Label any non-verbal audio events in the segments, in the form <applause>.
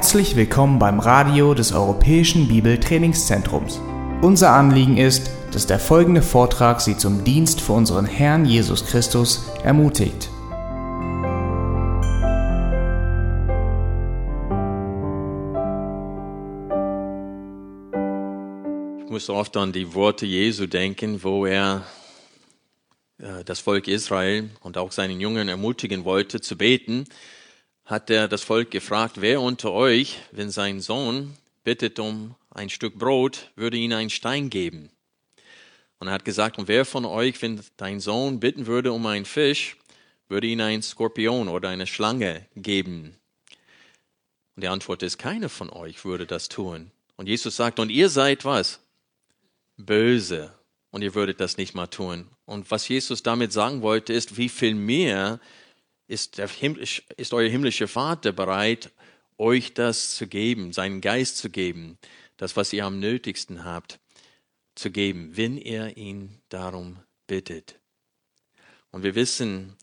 Herzlich willkommen beim Radio des Europäischen Bibeltrainingszentrums. Unser Anliegen ist, dass der folgende Vortrag Sie zum Dienst für unseren Herrn Jesus Christus ermutigt. Ich muss oft an die Worte Jesu denken, wo er äh, das Volk Israel und auch seinen Jüngern ermutigen wollte zu beten hat er das Volk gefragt, wer unter euch, wenn sein Sohn bittet um ein Stück Brot, würde ihn einen Stein geben? Und er hat gesagt, und wer von euch, wenn dein Sohn bitten würde um einen Fisch, würde ihn einen Skorpion oder eine Schlange geben? Und die Antwort ist, keiner von euch würde das tun. Und Jesus sagt, und ihr seid was? Böse. Und ihr würdet das nicht mal tun. Und was Jesus damit sagen wollte, ist, wie viel mehr ist, der himmlisch, ist euer himmlischer Vater bereit, euch das zu geben, seinen Geist zu geben, das, was ihr am nötigsten habt, zu geben, wenn ihr ihn darum bittet. Und wir wissen,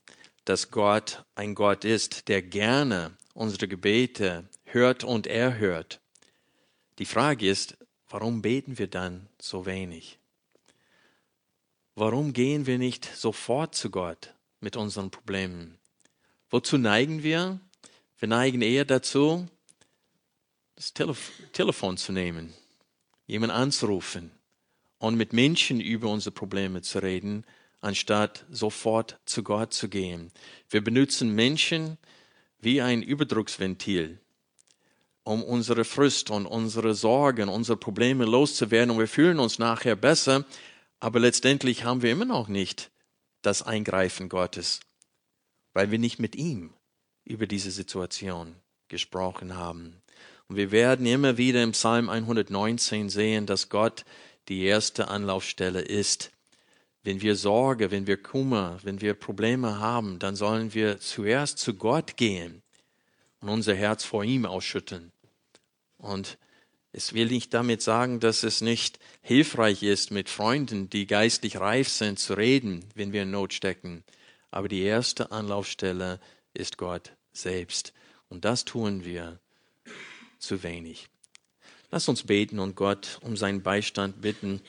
dass Gott ein Gott ist, der gerne unsere Gebete hört und erhört. Die Frage ist, warum beten wir dann so wenig? Warum gehen wir nicht sofort zu Gott mit unseren Problemen? Wozu neigen wir? Wir neigen eher dazu, das Telef Telefon zu nehmen, jemanden anzurufen und mit Menschen über unsere Probleme zu reden, anstatt sofort zu Gott zu gehen. Wir benutzen Menschen wie ein Überdrucksventil, um unsere Frust und unsere Sorgen, unsere Probleme loszuwerden und wir fühlen uns nachher besser, aber letztendlich haben wir immer noch nicht das Eingreifen Gottes weil wir nicht mit ihm über diese Situation gesprochen haben. Und wir werden immer wieder im Psalm 119 sehen, dass Gott die erste Anlaufstelle ist. Wenn wir Sorge, wenn wir Kummer, wenn wir Probleme haben, dann sollen wir zuerst zu Gott gehen und unser Herz vor ihm ausschütteln. Und es will nicht damit sagen, dass es nicht hilfreich ist, mit Freunden, die geistlich reif sind, zu reden, wenn wir in Not stecken. Aber die erste Anlaufstelle ist Gott selbst. Und das tun wir zu wenig. Lass uns beten und Gott um seinen Beistand bitten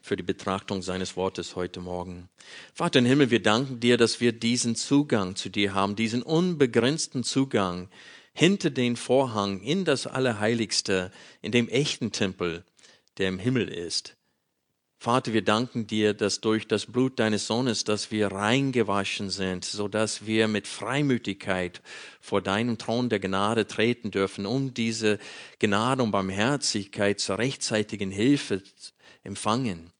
für die Betrachtung seines Wortes heute Morgen. Vater im Himmel, wir danken dir, dass wir diesen Zugang zu dir haben, diesen unbegrenzten Zugang hinter den Vorhang in das Allerheiligste, in dem echten Tempel, der im Himmel ist. Vater, wir danken dir, dass durch das Blut deines Sohnes, dass wir reingewaschen sind, so dass wir mit Freimütigkeit vor deinem Thron der Gnade treten dürfen, um diese Gnade und Barmherzigkeit zur rechtzeitigen Hilfe empfangen.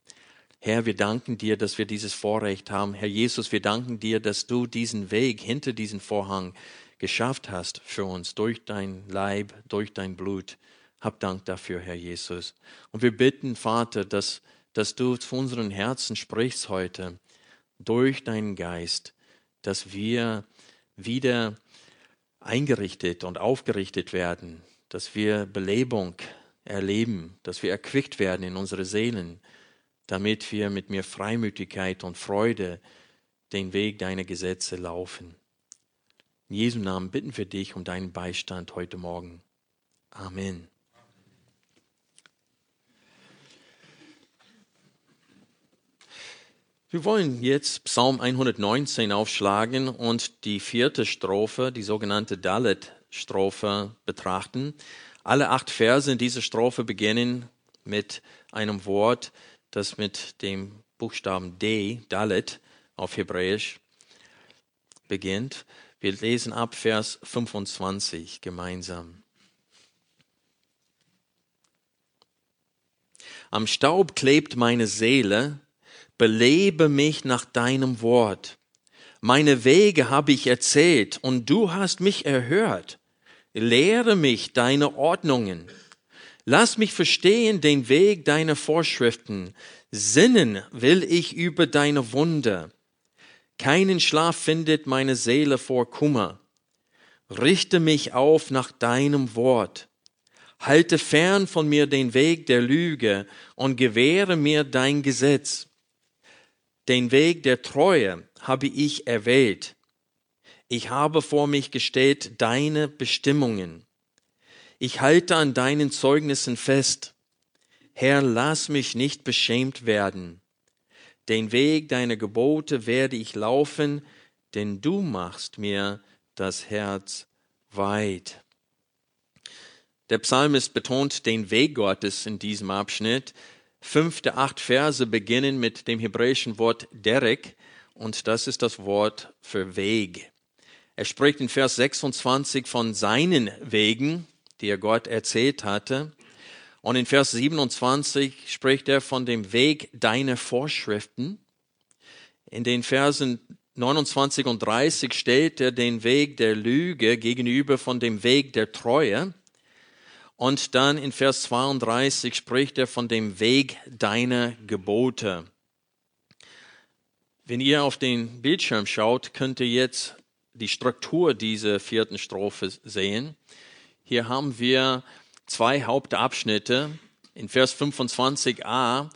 Herr, wir danken dir, dass wir dieses Vorrecht haben. Herr Jesus, wir danken dir, dass du diesen Weg hinter diesen Vorhang geschafft hast für uns durch dein Leib, durch dein Blut. Hab Dank dafür, Herr Jesus. Und wir bitten, Vater, dass dass du zu unseren Herzen sprichst heute durch deinen Geist, dass wir wieder eingerichtet und aufgerichtet werden, dass wir Belebung erleben, dass wir erquickt werden in unsere Seelen, damit wir mit mehr Freimütigkeit und Freude den Weg deiner Gesetze laufen. In Jesu Namen bitten wir dich um deinen Beistand heute Morgen. Amen. Wir wollen jetzt Psalm 119 aufschlagen und die vierte Strophe, die sogenannte Dalet-Strophe, betrachten. Alle acht Verse in dieser Strophe beginnen mit einem Wort, das mit dem Buchstaben D, Dalet, auf Hebräisch beginnt. Wir lesen ab Vers 25 gemeinsam. Am Staub klebt meine Seele, belebe mich nach deinem Wort. Meine Wege habe ich erzählt und du hast mich erhört. Lehre mich deine Ordnungen. Lass mich verstehen den Weg deiner Vorschriften. Sinnen will ich über deine Wunder. Keinen Schlaf findet meine Seele vor Kummer. Richte mich auf nach deinem Wort. Halte fern von mir den Weg der Lüge und gewähre mir dein Gesetz. Den Weg der Treue habe ich erwählt. Ich habe vor mich gestellt deine Bestimmungen. Ich halte an deinen Zeugnissen fest. Herr, lass mich nicht beschämt werden. Den Weg deiner Gebote werde ich laufen, denn du machst mir das Herz weit. Der Psalmist betont den Weg Gottes in diesem Abschnitt. Fünfte acht Verse beginnen mit dem hebräischen Wort Derek und das ist das Wort für Weg. Er spricht in Vers 26 von seinen Wegen, die er Gott erzählt hatte. Und in Vers 27 spricht er von dem Weg deiner Vorschriften. In den Versen 29 und 30 stellt er den Weg der Lüge gegenüber von dem Weg der Treue. Und dann in Vers 32 spricht er von dem Weg deiner Gebote. Wenn ihr auf den Bildschirm schaut, könnt ihr jetzt die Struktur dieser vierten Strophe sehen. Hier haben wir zwei Hauptabschnitte. In Vers 25a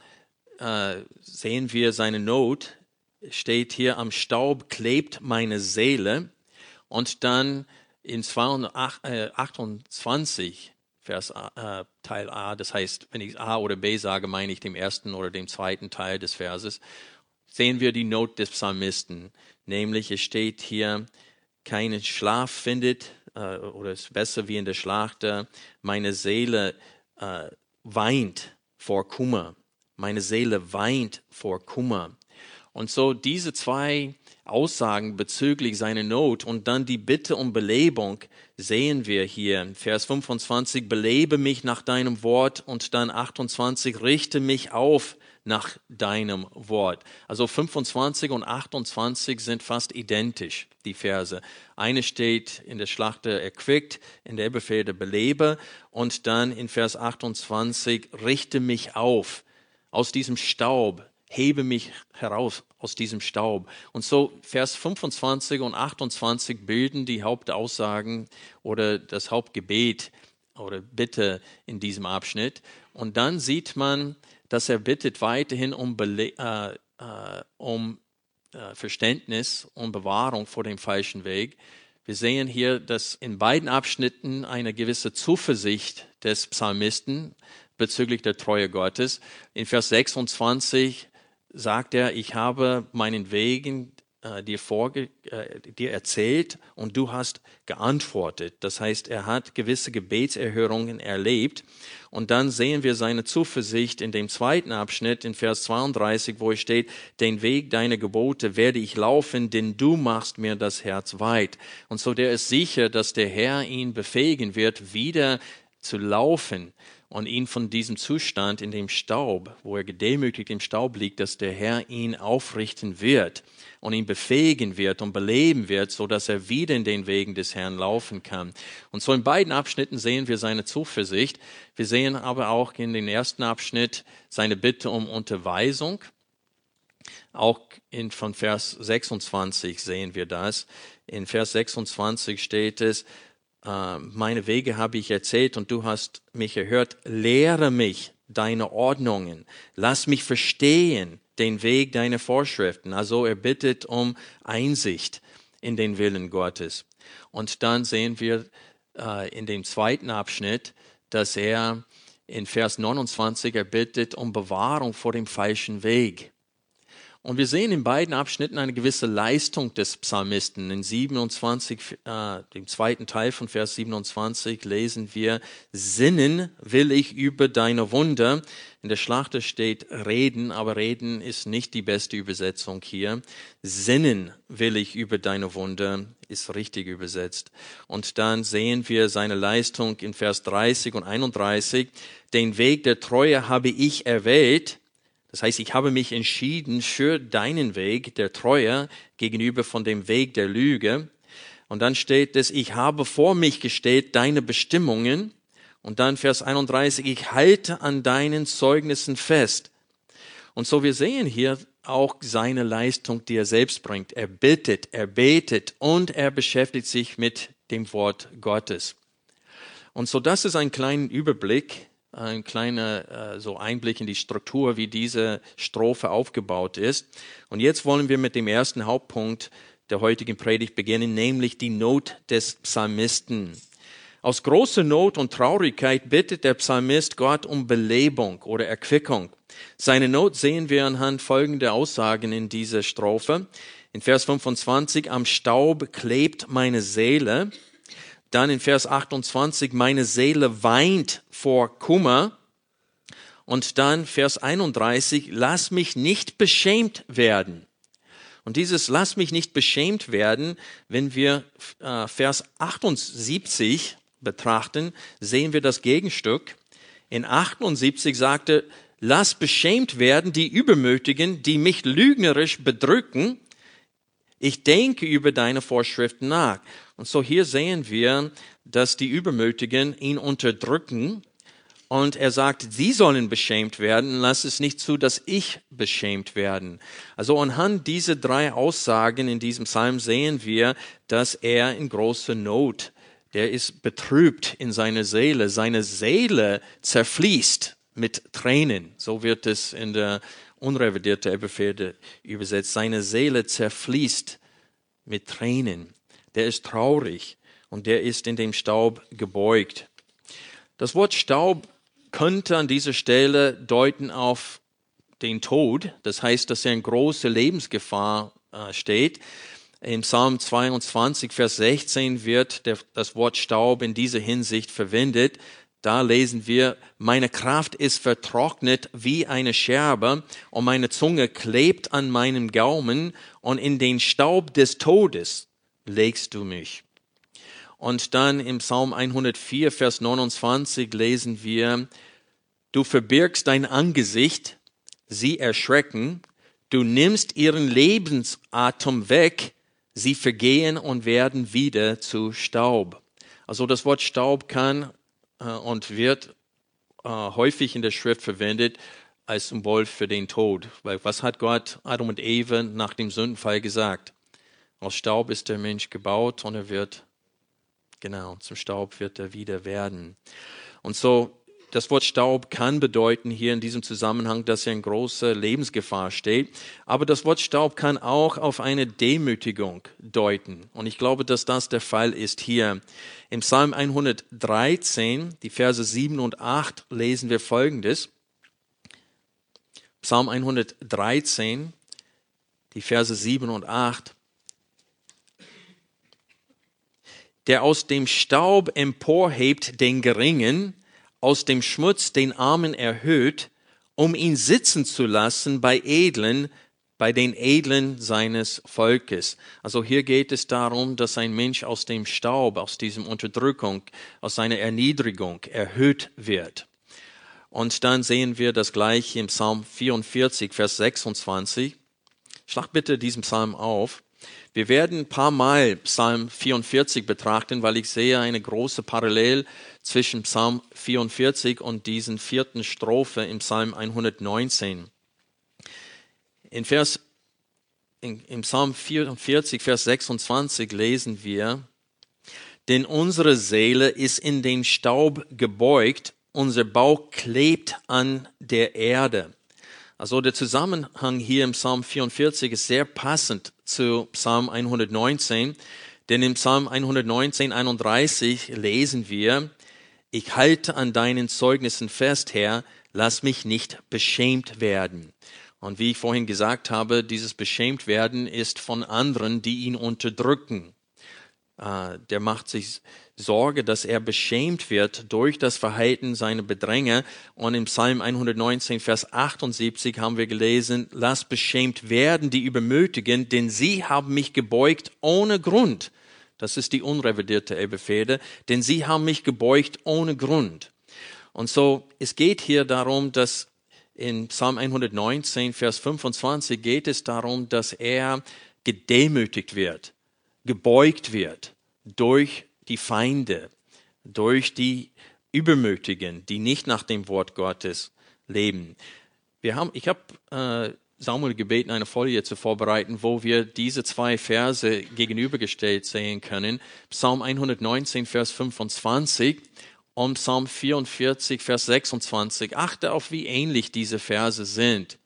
äh, sehen wir seine Not. Steht hier, am Staub klebt meine Seele. Und dann in 28 Vers äh, Teil A. Das heißt, wenn ich A oder B sage, meine ich den ersten oder den zweiten Teil des Verses. Sehen wir die Not des Psalmisten. Nämlich, es steht hier, keinen Schlaf findet, äh, oder es ist besser wie in der Schlachter, meine Seele äh, weint vor Kummer. Meine Seele weint vor Kummer. Und so diese zwei Aussagen bezüglich seiner Not und dann die Bitte um Belebung sehen wir hier. Vers 25, belebe mich nach deinem Wort und dann 28, richte mich auf nach deinem Wort. Also 25 und 28 sind fast identisch, die Verse. Eine steht in der Schlachte erquickt, in der Befehle belebe und dann in Vers 28, richte mich auf aus diesem Staub, hebe mich heraus aus diesem Staub. Und so Vers 25 und 28 bilden die Hauptaussagen oder das Hauptgebet oder Bitte in diesem Abschnitt. Und dann sieht man, dass er bittet weiterhin um, Bele äh, äh, um äh, Verständnis und Bewahrung vor dem falschen Weg. Wir sehen hier, dass in beiden Abschnitten eine gewisse Zuversicht des Psalmisten bezüglich der Treue Gottes. In Vers 26 sagt er, ich habe meinen Wegen äh, dir, vorge äh, dir erzählt und du hast geantwortet. Das heißt, er hat gewisse Gebetserhörungen erlebt. Und dann sehen wir seine Zuversicht in dem zweiten Abschnitt in Vers 32, wo es steht, den Weg deiner Gebote werde ich laufen, denn du machst mir das Herz weit. Und so der ist sicher, dass der Herr ihn befähigen wird, wieder zu laufen und ihn von diesem Zustand in dem Staub, wo er gedemütigt im Staub liegt, dass der Herr ihn aufrichten wird und ihn befähigen wird und beleben wird, so dass er wieder in den Wegen des Herrn laufen kann. Und so in beiden Abschnitten sehen wir seine Zuversicht. Wir sehen aber auch in den ersten Abschnitt seine Bitte um Unterweisung. Auch in, von Vers 26 sehen wir das. In Vers 26 steht es, meine Wege habe ich erzählt und du hast mich erhört. Lehre mich deine Ordnungen. Lass mich verstehen den Weg deiner Vorschriften. Also er bittet um Einsicht in den Willen Gottes. Und dann sehen wir äh, in dem zweiten Abschnitt, dass er in Vers 29 er bittet um Bewahrung vor dem falschen Weg. Und wir sehen in beiden Abschnitten eine gewisse Leistung des Psalmisten. In 27, äh, dem zweiten Teil von Vers 27 lesen wir, Sinnen will ich über deine Wunder. In der Schlachter steht reden, aber reden ist nicht die beste Übersetzung hier. Sinnen will ich über deine Wunder ist richtig übersetzt. Und dann sehen wir seine Leistung in Vers 30 und 31. Den Weg der Treue habe ich erwählt das heißt, ich habe mich entschieden für deinen Weg der Treue gegenüber von dem Weg der Lüge. Und dann steht es, ich habe vor mich gestellt deine Bestimmungen. Und dann Vers 31, ich halte an deinen Zeugnissen fest. Und so wir sehen hier auch seine Leistung, die er selbst bringt. Er bittet, er betet und er beschäftigt sich mit dem Wort Gottes. Und so das ist ein kleiner Überblick ein kleiner äh, so Einblick in die Struktur, wie diese Strophe aufgebaut ist. Und jetzt wollen wir mit dem ersten Hauptpunkt der heutigen Predigt beginnen, nämlich die Not des Psalmisten. Aus großer Not und Traurigkeit bittet der Psalmist Gott um Belebung oder Erquickung. Seine Not sehen wir anhand folgender Aussagen in dieser Strophe. In Vers 25, am Staub klebt meine Seele. Dann in Vers 28, meine Seele weint vor Kummer. Und dann Vers 31, lass mich nicht beschämt werden. Und dieses lass mich nicht beschämt werden, wenn wir äh, Vers 78 betrachten, sehen wir das Gegenstück. In 78 sagte, lass beschämt werden die Übermütigen, die mich lügnerisch bedrücken. Ich denke über deine Vorschriften nach. Und so hier sehen wir, dass die Übermütigen ihn unterdrücken. Und er sagt, sie sollen beschämt werden, lass es nicht zu, dass ich beschämt werden. Also anhand dieser drei Aussagen in diesem Psalm sehen wir, dass er in großer Not der ist betrübt in seiner Seele. Seine Seele zerfließt mit Tränen. So wird es in der unrevidierten Elberfelde übersetzt. Seine Seele zerfließt mit Tränen. Der ist traurig und der ist in dem Staub gebeugt. Das Wort Staub könnte an dieser Stelle deuten auf den Tod. Das heißt, dass er in große Lebensgefahr äh, steht. In Psalm 22, Vers 16 wird der, das Wort Staub in dieser Hinsicht verwendet. Da lesen wir, meine Kraft ist vertrocknet wie eine Scherbe und meine Zunge klebt an meinem Gaumen und in den Staub des Todes legst du mich. Und dann im Psalm 104, Vers 29 lesen wir, du verbirgst dein Angesicht, sie erschrecken, du nimmst ihren Lebensatem weg, sie vergehen und werden wieder zu Staub. Also das Wort Staub kann äh, und wird äh, häufig in der Schrift verwendet als Symbol für den Tod. Weil was hat Gott Adam und Eva nach dem Sündenfall gesagt? Aus Staub ist der Mensch gebaut und er wird, genau, zum Staub wird er wieder werden. Und so das Wort Staub kann bedeuten hier in diesem Zusammenhang, dass er in großer Lebensgefahr steht. Aber das Wort Staub kann auch auf eine Demütigung deuten. Und ich glaube, dass das der Fall ist hier. Im Psalm 113, die Verse 7 und 8, lesen wir Folgendes. Psalm 113, die Verse 7 und 8. Der aus dem Staub emporhebt den Geringen, aus dem Schmutz den Armen erhöht, um ihn sitzen zu lassen bei Edlen, bei den Edlen seines Volkes. Also hier geht es darum, dass ein Mensch aus dem Staub, aus diesem Unterdrückung, aus seiner Erniedrigung erhöht wird. Und dann sehen wir das gleiche im Psalm 44, Vers 26. Schlag bitte diesen Psalm auf. Wir werden ein paar Mal Psalm 44 betrachten, weil ich sehe eine große Parallel zwischen Psalm 44 und diesen vierten Strophe im Psalm 119. In Vers, in, Im Psalm 44, Vers 26 lesen wir, denn unsere Seele ist in den Staub gebeugt, unser Bauch klebt an der Erde. Also der Zusammenhang hier im Psalm 44 ist sehr passend zu Psalm 119, denn im Psalm 119, 31 lesen wir, ich halte an deinen Zeugnissen fest, Herr, lass mich nicht beschämt werden. Und wie ich vorhin gesagt habe, dieses beschämt werden ist von anderen, die ihn unterdrücken. Äh, der macht sich Sorge, dass er beschämt wird durch das Verhalten seiner Bedränger. Und im Psalm 119, Vers 78 haben wir gelesen, lass beschämt werden die Übermütigen, denn sie haben mich gebeugt ohne Grund. Das ist die unrevidierte Elbefede, denn sie haben mich gebeugt ohne Grund. Und so, es geht hier darum, dass in Psalm 119, Vers 25 geht es darum, dass er gedemütigt wird, gebeugt wird durch die Feinde, durch die Übermütigen, die nicht nach dem Wort Gottes leben. Wir haben, ich habe äh, Samuel gebeten, eine Folie zu vorbereiten, wo wir diese zwei Verse gegenübergestellt sehen können. Psalm 119, Vers 25 und Psalm 44, Vers 26. Achte auf, wie ähnlich diese Verse sind.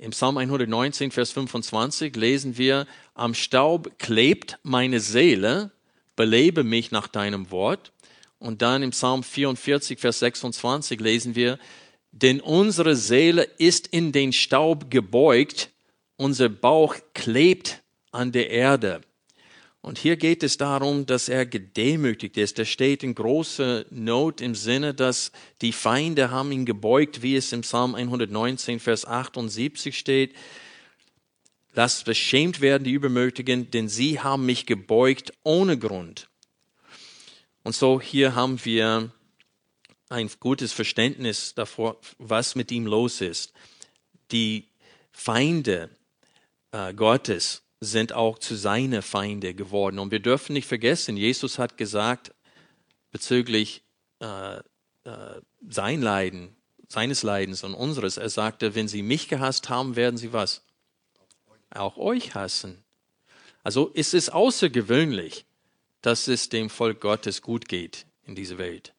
Im Psalm 119, Vers 25 lesen wir, am Staub klebt meine Seele, belebe mich nach deinem Wort. Und dann im Psalm 44, Vers 26 lesen wir, denn unsere Seele ist in den Staub gebeugt, unser Bauch klebt an der Erde. Und hier geht es darum, dass er gedemütigt ist. Er steht in großer Not im Sinne, dass die Feinde haben ihn gebeugt, wie es im Psalm 119, Vers 78 steht. Lasst beschämt werden die Übermütigen, denn sie haben mich gebeugt ohne Grund. Und so hier haben wir ein gutes Verständnis davor, was mit ihm los ist. Die Feinde äh, Gottes sind auch zu seine Feinde geworden. Und wir dürfen nicht vergessen, Jesus hat gesagt bezüglich äh, äh, sein Leiden, seines Leidens und unseres, er sagte, wenn sie mich gehasst haben, werden sie was? Auch euch hassen. Also ist es außergewöhnlich, dass es dem Volk Gottes gut geht in dieser Welt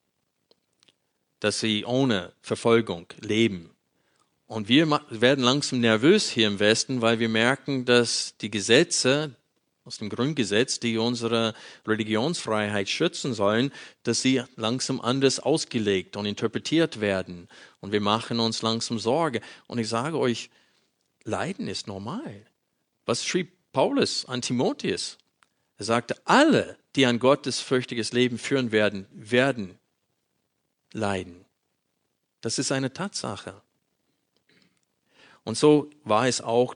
dass sie ohne Verfolgung leben. Und wir werden langsam nervös hier im Westen, weil wir merken, dass die Gesetze aus dem Grundgesetz, die unsere Religionsfreiheit schützen sollen, dass sie langsam anders ausgelegt und interpretiert werden. Und wir machen uns langsam Sorge. Und ich sage euch, Leiden ist normal. Was schrieb Paulus an Timotheus? Er sagte, alle, die ein gottesfürchtiges Leben führen werden, werden leiden. Das ist eine Tatsache. Und so war es auch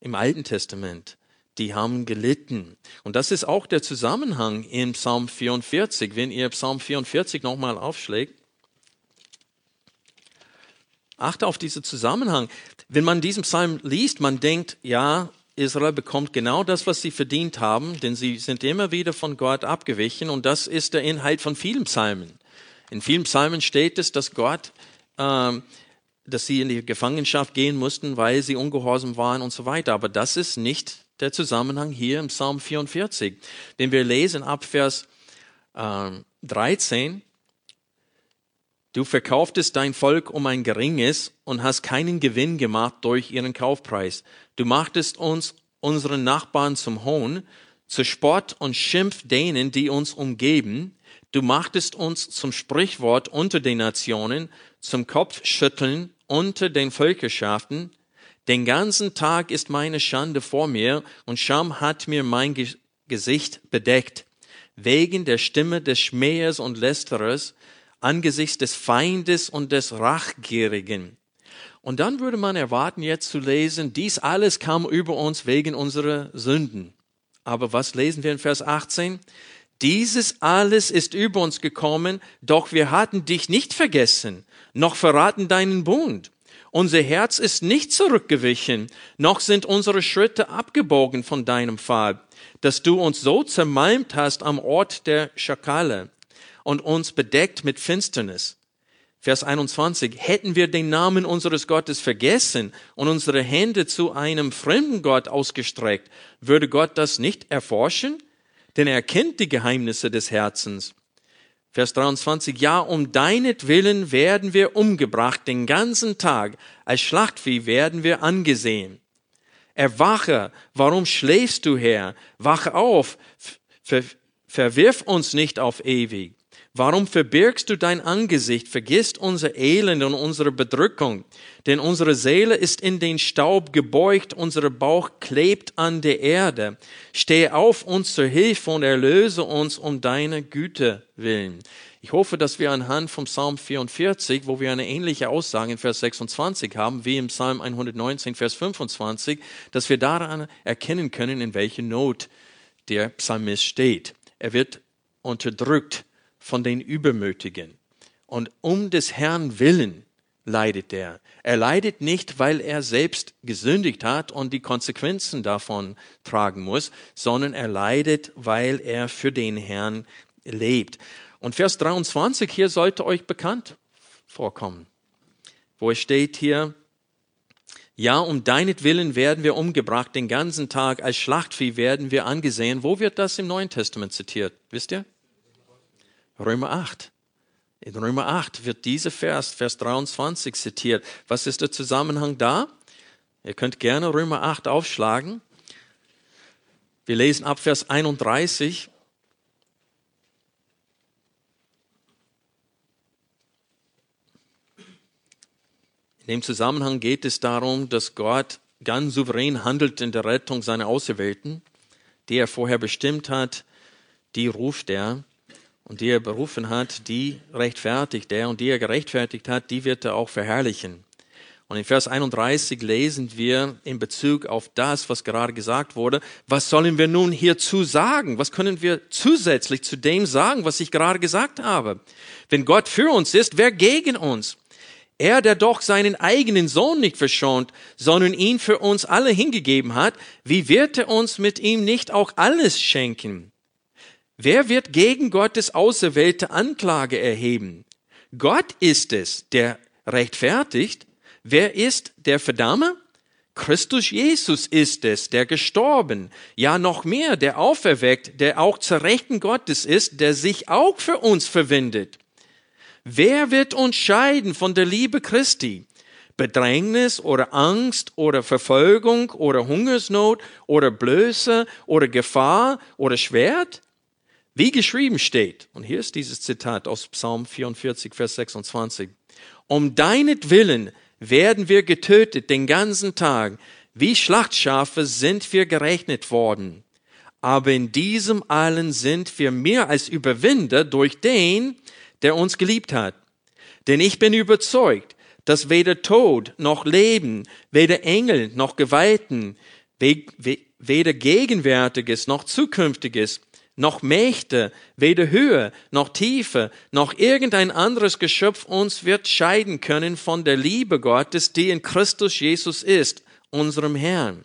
im Alten Testament. Die haben gelitten. Und das ist auch der Zusammenhang in Psalm 44. Wenn ihr Psalm 44 nochmal aufschlägt, achte auf diesen Zusammenhang. Wenn man diesen Psalm liest, man denkt, ja, Israel bekommt genau das, was sie verdient haben, denn sie sind immer wieder von Gott abgewichen und das ist der Inhalt von vielen Psalmen. In vielen Psalmen steht es, dass Gott, ähm, dass sie in die Gefangenschaft gehen mussten, weil sie ungehorsam waren und so weiter. Aber das ist nicht der Zusammenhang hier im Psalm 44. Denn wir lesen ab Vers ähm, 13, Du verkauftest dein Volk um ein geringes und hast keinen Gewinn gemacht durch ihren Kaufpreis. Du machtest uns, unseren Nachbarn zum Hohn, zu Spott und Schimpf denen, die uns umgeben. Du machtest uns zum Sprichwort unter den Nationen, zum Kopfschütteln unter den Völkerschaften. Den ganzen Tag ist meine Schande vor mir und Scham hat mir mein Gesicht bedeckt. Wegen der Stimme des Schmähers und Lästerers, angesichts des Feindes und des Rachgierigen. Und dann würde man erwarten, jetzt zu lesen, dies alles kam über uns wegen unserer Sünden. Aber was lesen wir in Vers 18? Dieses alles ist über uns gekommen, doch wir hatten dich nicht vergessen, noch verraten deinen Bund. Unser Herz ist nicht zurückgewichen, noch sind unsere Schritte abgebogen von deinem Pfad, dass du uns so zermalmt hast am Ort der Schakale und uns bedeckt mit Finsternis. Vers 21, hätten wir den Namen unseres Gottes vergessen und unsere Hände zu einem fremden Gott ausgestreckt, würde Gott das nicht erforschen? denn er kennt die Geheimnisse des Herzens. Vers 23, ja, um deinetwillen werden wir umgebracht den ganzen Tag, als Schlachtvieh werden wir angesehen. Erwache, warum schläfst du, Herr? Wache auf, ver verwirf uns nicht auf ewig. Warum verbirgst du dein Angesicht, vergisst unser Elend und unsere Bedrückung? Denn unsere Seele ist in den Staub gebeugt, unser Bauch klebt an der Erde. Stehe auf uns zur Hilfe und erlöse uns um deine Güte willen. Ich hoffe, dass wir anhand vom Psalm 44, wo wir eine ähnliche Aussage in Vers 26 haben, wie im Psalm 119, Vers 25, dass wir daran erkennen können, in welcher Not der Psalmist steht. Er wird unterdrückt von den Übermütigen. Und um des Herrn willen leidet er. Er leidet nicht, weil er selbst gesündigt hat und die Konsequenzen davon tragen muss, sondern er leidet, weil er für den Herrn lebt. Und Vers 23 hier sollte euch bekannt vorkommen, wo es steht hier, ja, um deinetwillen werden wir umgebracht, den ganzen Tag als Schlachtvieh werden wir angesehen. Wo wird das im Neuen Testament zitiert? Wisst ihr? Römer 8. In Römer 8 wird dieser Vers, Vers 23 zitiert. Was ist der Zusammenhang da? Ihr könnt gerne Römer 8 aufschlagen. Wir lesen ab Vers 31. In dem Zusammenhang geht es darum, dass Gott ganz souverän handelt in der Rettung seiner Auserwählten, die er vorher bestimmt hat, die ruft er und die er berufen hat, die rechtfertigt er und die er gerechtfertigt hat, die wird er auch verherrlichen. Und in Vers 31 lesen wir in Bezug auf das, was gerade gesagt wurde, was sollen wir nun hierzu sagen? Was können wir zusätzlich zu dem sagen, was ich gerade gesagt habe? Wenn Gott für uns ist, wer gegen uns? Er, der doch seinen eigenen Sohn nicht verschont, sondern ihn für uns alle hingegeben hat, wie wird er uns mit ihm nicht auch alles schenken? Wer wird gegen Gottes auserwählte Anklage erheben? Gott ist es, der rechtfertigt. Wer ist der Verdammer? Christus Jesus ist es, der gestorben, ja noch mehr, der auferweckt, der auch zur Rechten Gottes ist, der sich auch für uns verwendet. Wer wird uns scheiden von der Liebe Christi? Bedrängnis oder Angst oder Verfolgung oder Hungersnot oder Blöße oder Gefahr oder Schwert? Wie geschrieben steht, und hier ist dieses Zitat aus Psalm 44, Vers 26, um deinetwillen werden wir getötet den ganzen Tag. Wie Schlachtschafe sind wir gerechnet worden. Aber in diesem allen sind wir mehr als Überwinder durch den, der uns geliebt hat. Denn ich bin überzeugt, dass weder Tod noch Leben, weder Engel noch Geweihten, weder Gegenwärtiges noch Zukünftiges, noch Mächte, weder Höhe noch Tiefe, noch irgendein anderes Geschöpf uns wird scheiden können von der Liebe Gottes, die in Christus Jesus ist, unserem Herrn.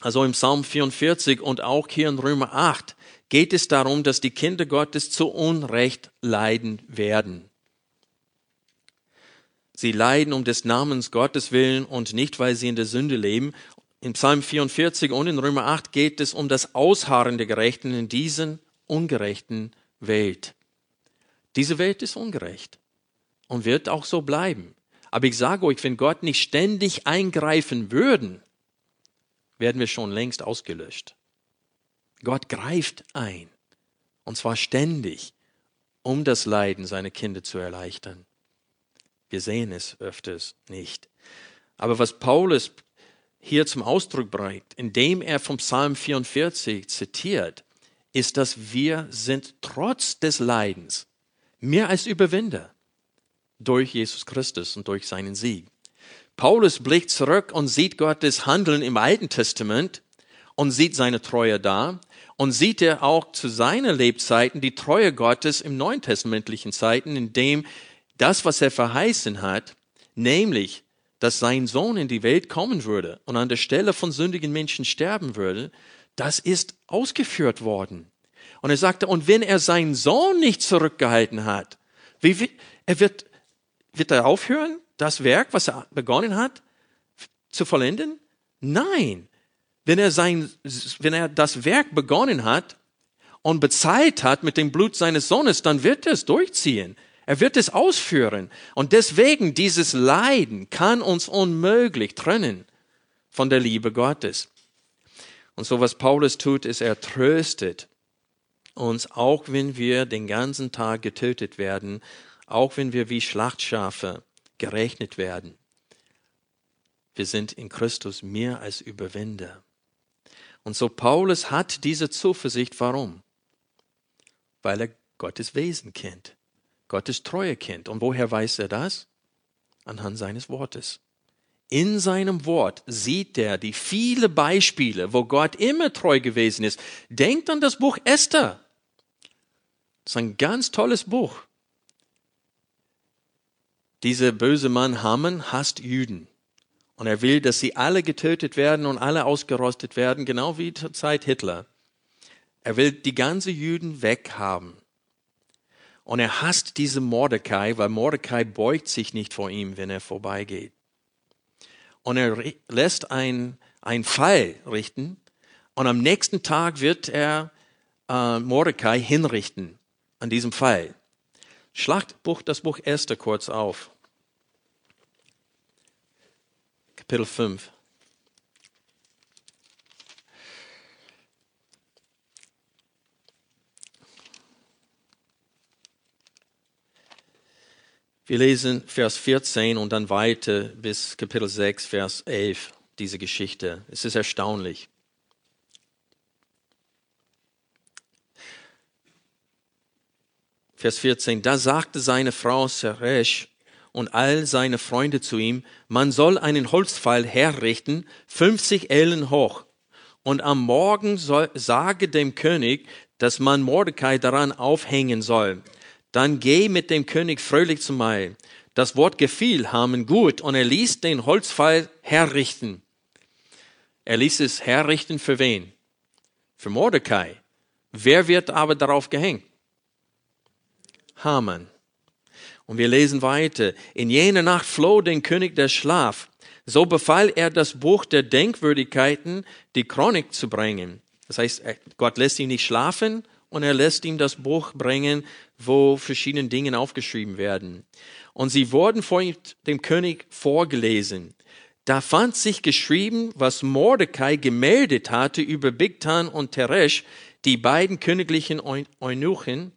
Also im Psalm 44 und auch hier in Römer 8 geht es darum, dass die Kinder Gottes zu Unrecht leiden werden. Sie leiden um des Namens Gottes willen und nicht, weil sie in der Sünde leben. In Psalm 44 und in Römer 8 geht es um das Ausharren der Gerechten in diesen ungerechten Welt. Diese Welt ist ungerecht und wird auch so bleiben. Aber ich sage euch, wenn Gott nicht ständig eingreifen würden, werden wir schon längst ausgelöscht. Gott greift ein, und zwar ständig, um das Leiden seiner Kinder zu erleichtern. Wir sehen es öfters nicht. Aber was Paulus hier zum Ausdruck bringt, indem er vom Psalm 44 zitiert, ist, dass wir sind trotz des Leidens mehr als Überwinder durch Jesus Christus und durch seinen Sieg. Paulus blickt zurück und sieht Gottes Handeln im Alten Testament und sieht seine Treue da und sieht er auch zu seinen Lebzeiten die Treue Gottes im neuen testamentlichen Zeiten, indem das, was er verheißen hat, nämlich dass sein Sohn in die Welt kommen würde und an der Stelle von sündigen Menschen sterben würde, das ist ausgeführt worden. Und er sagte, und wenn er seinen Sohn nicht zurückgehalten hat, wie, er wird, wird er aufhören, das Werk, was er begonnen hat, zu vollenden? Nein. Wenn er sein, wenn er das Werk begonnen hat und bezahlt hat mit dem Blut seines Sohnes, dann wird er es durchziehen. Er wird es ausführen. Und deswegen dieses Leiden kann uns unmöglich trennen von der Liebe Gottes. Und so was Paulus tut, ist, er tröstet uns, auch wenn wir den ganzen Tag getötet werden, auch wenn wir wie Schlachtschafe gerechnet werden. Wir sind in Christus mehr als Überwinder. Und so Paulus hat diese Zuversicht. Warum? Weil er Gottes Wesen kennt. Gottes Treue kennt. Und woher weiß er das? Anhand seines Wortes. In seinem Wort sieht er die viele Beispiele, wo Gott immer treu gewesen ist. Denkt an das Buch Esther. Das ist ein ganz tolles Buch. Dieser böse Mann Haman hasst Juden. Und er will, dass sie alle getötet werden und alle ausgerostet werden, genau wie zur Zeit Hitler. Er will die ganze Juden weghaben. Und er hasst diesen Mordecai, weil Mordecai beugt sich nicht vor ihm, wenn er vorbeigeht. Und er lässt ein, ein Fall richten. Und am nächsten Tag wird er äh, Mordecai hinrichten an diesem Fall. Schlagt das Buch Esther kurz auf. Kapitel 5. Wir lesen Vers 14 und dann weiter bis Kapitel 6, Vers 11, diese Geschichte. Es ist erstaunlich. Vers 14, da sagte seine Frau Seresh und all seine Freunde zu ihm, man soll einen Holzpfeil herrichten, 50 Ellen hoch. Und am Morgen soll, sage dem König, dass man Mordecai daran aufhängen soll. Dann geh mit dem König fröhlich zum Mahl. Das Wort gefiel Haman gut und er ließ den Holzpfeil herrichten. Er ließ es herrichten für wen? Für Mordecai. Wer wird aber darauf gehängt? Haman. Und wir lesen weiter. In jener Nacht floh den König der Schlaf. So befahl er das Buch der Denkwürdigkeiten, die Chronik zu bringen. Das heißt, Gott lässt ihn nicht schlafen und er lässt ihm das Buch bringen, wo verschiedene Dinge aufgeschrieben werden. Und sie wurden vor dem König vorgelesen. Da fand sich geschrieben, was Mordecai gemeldet hatte über Bigtan und Teresh, die beiden königlichen Eunuchen,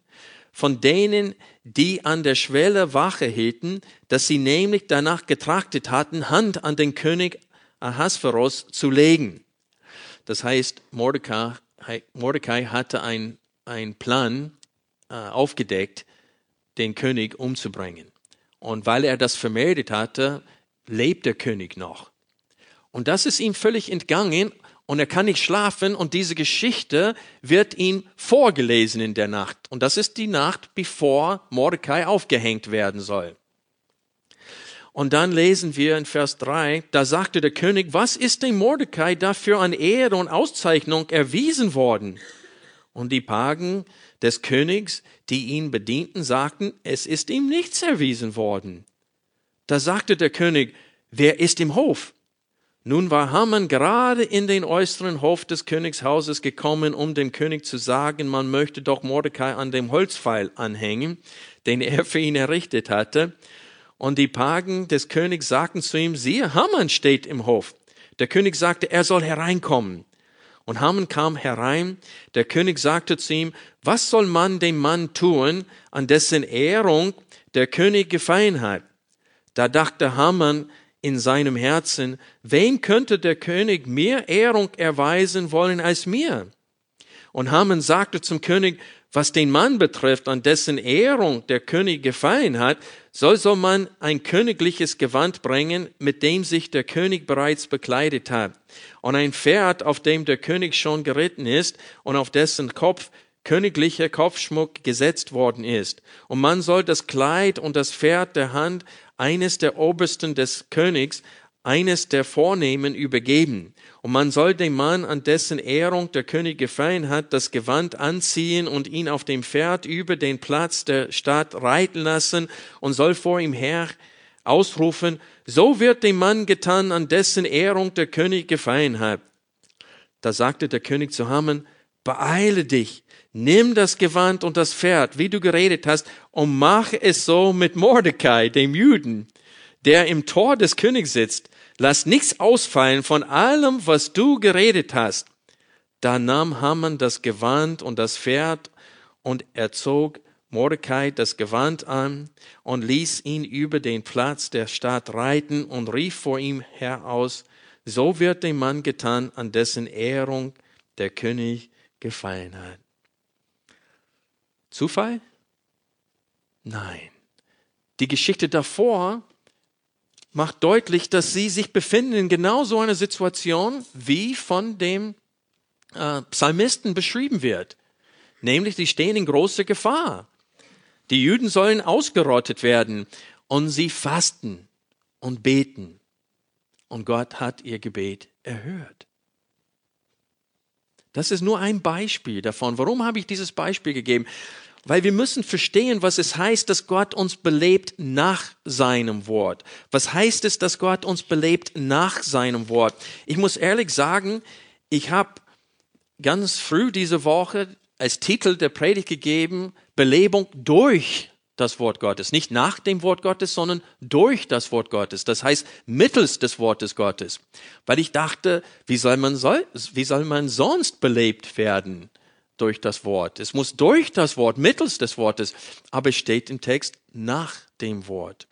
von denen, die an der Schwelle Wache hielten, dass sie nämlich danach getrachtet hatten, Hand an den König Ahasveros zu legen. Das heißt, Mordecai, Mordecai hatte einen Plan äh, aufgedeckt, den König umzubringen. Und weil er das vermeldet hatte, lebt der König noch. Und das ist ihm völlig entgangen und er kann nicht schlafen und diese Geschichte wird ihm vorgelesen in der Nacht. Und das ist die Nacht, bevor Mordecai aufgehängt werden soll. Und dann lesen wir in Vers 3, da sagte der König, was ist dem Mordecai dafür an Ehre und Auszeichnung erwiesen worden? Und die Pagen des Königs, die ihn bedienten, sagten, es ist ihm nichts erwiesen worden. Da sagte der König, wer ist im Hof? Nun war Haman gerade in den äußeren Hof des Königshauses gekommen, um dem König zu sagen, man möchte doch Mordecai an dem Holzpfeil anhängen, den er für ihn errichtet hatte. Und die Pagen des Königs sagten zu ihm, siehe, Haman steht im Hof. Der König sagte, er soll hereinkommen. Und Haman kam herein. Der König sagte zu ihm, was soll man dem Mann tun, an dessen Ehrung der König gefallen hat? Da dachte Haman, in seinem Herzen, wem könnte der König mehr Ehrung erweisen wollen als mir? Und Haman sagte zum König, was den Mann betrifft, an dessen Ehrung der König gefallen hat, soll so man ein königliches Gewand bringen, mit dem sich der König bereits bekleidet hat, und ein Pferd, auf dem der König schon geritten ist und auf dessen Kopf königlicher Kopfschmuck gesetzt worden ist. Und man soll das Kleid und das Pferd der Hand eines der Obersten des Königs, eines der Vornehmen übergeben. Und man soll dem Mann, an dessen Ehrung der König gefallen hat, das Gewand anziehen und ihn auf dem Pferd über den Platz der Stadt reiten lassen und soll vor ihm her ausrufen, so wird dem Mann getan, an dessen Ehrung der König gefallen hat. Da sagte der König zu Haman, beeile dich, Nimm das Gewand und das Pferd, wie du geredet hast, und mach es so mit Mordecai, dem Juden, der im Tor des Königs sitzt. Lass nichts ausfallen von allem, was du geredet hast. Da nahm Haman das Gewand und das Pferd und er zog Mordecai das Gewand an und ließ ihn über den Platz der Stadt reiten und rief vor ihm heraus, so wird dem Mann getan, an dessen Ehrung der König gefallen hat. Zufall? Nein. Die Geschichte davor macht deutlich, dass sie sich befinden in genau so einer Situation, wie von dem äh, Psalmisten beschrieben wird. Nämlich, sie stehen in großer Gefahr. Die Juden sollen ausgerottet werden und sie fasten und beten. Und Gott hat ihr Gebet erhört. Das ist nur ein Beispiel davon. Warum habe ich dieses Beispiel gegeben? Weil wir müssen verstehen, was es heißt, dass Gott uns belebt nach seinem Wort. Was heißt es, dass Gott uns belebt nach seinem Wort? Ich muss ehrlich sagen, ich habe ganz früh diese Woche als Titel der Predigt gegeben, Belebung durch das Wort Gottes. Nicht nach dem Wort Gottes, sondern durch das Wort Gottes. Das heißt, mittels des Wortes Gottes. Weil ich dachte, wie soll man, soll, wie soll man sonst belebt werden? Durch das Wort. Es muss durch das Wort, mittels des Wortes, aber es steht im Text nach dem Wort.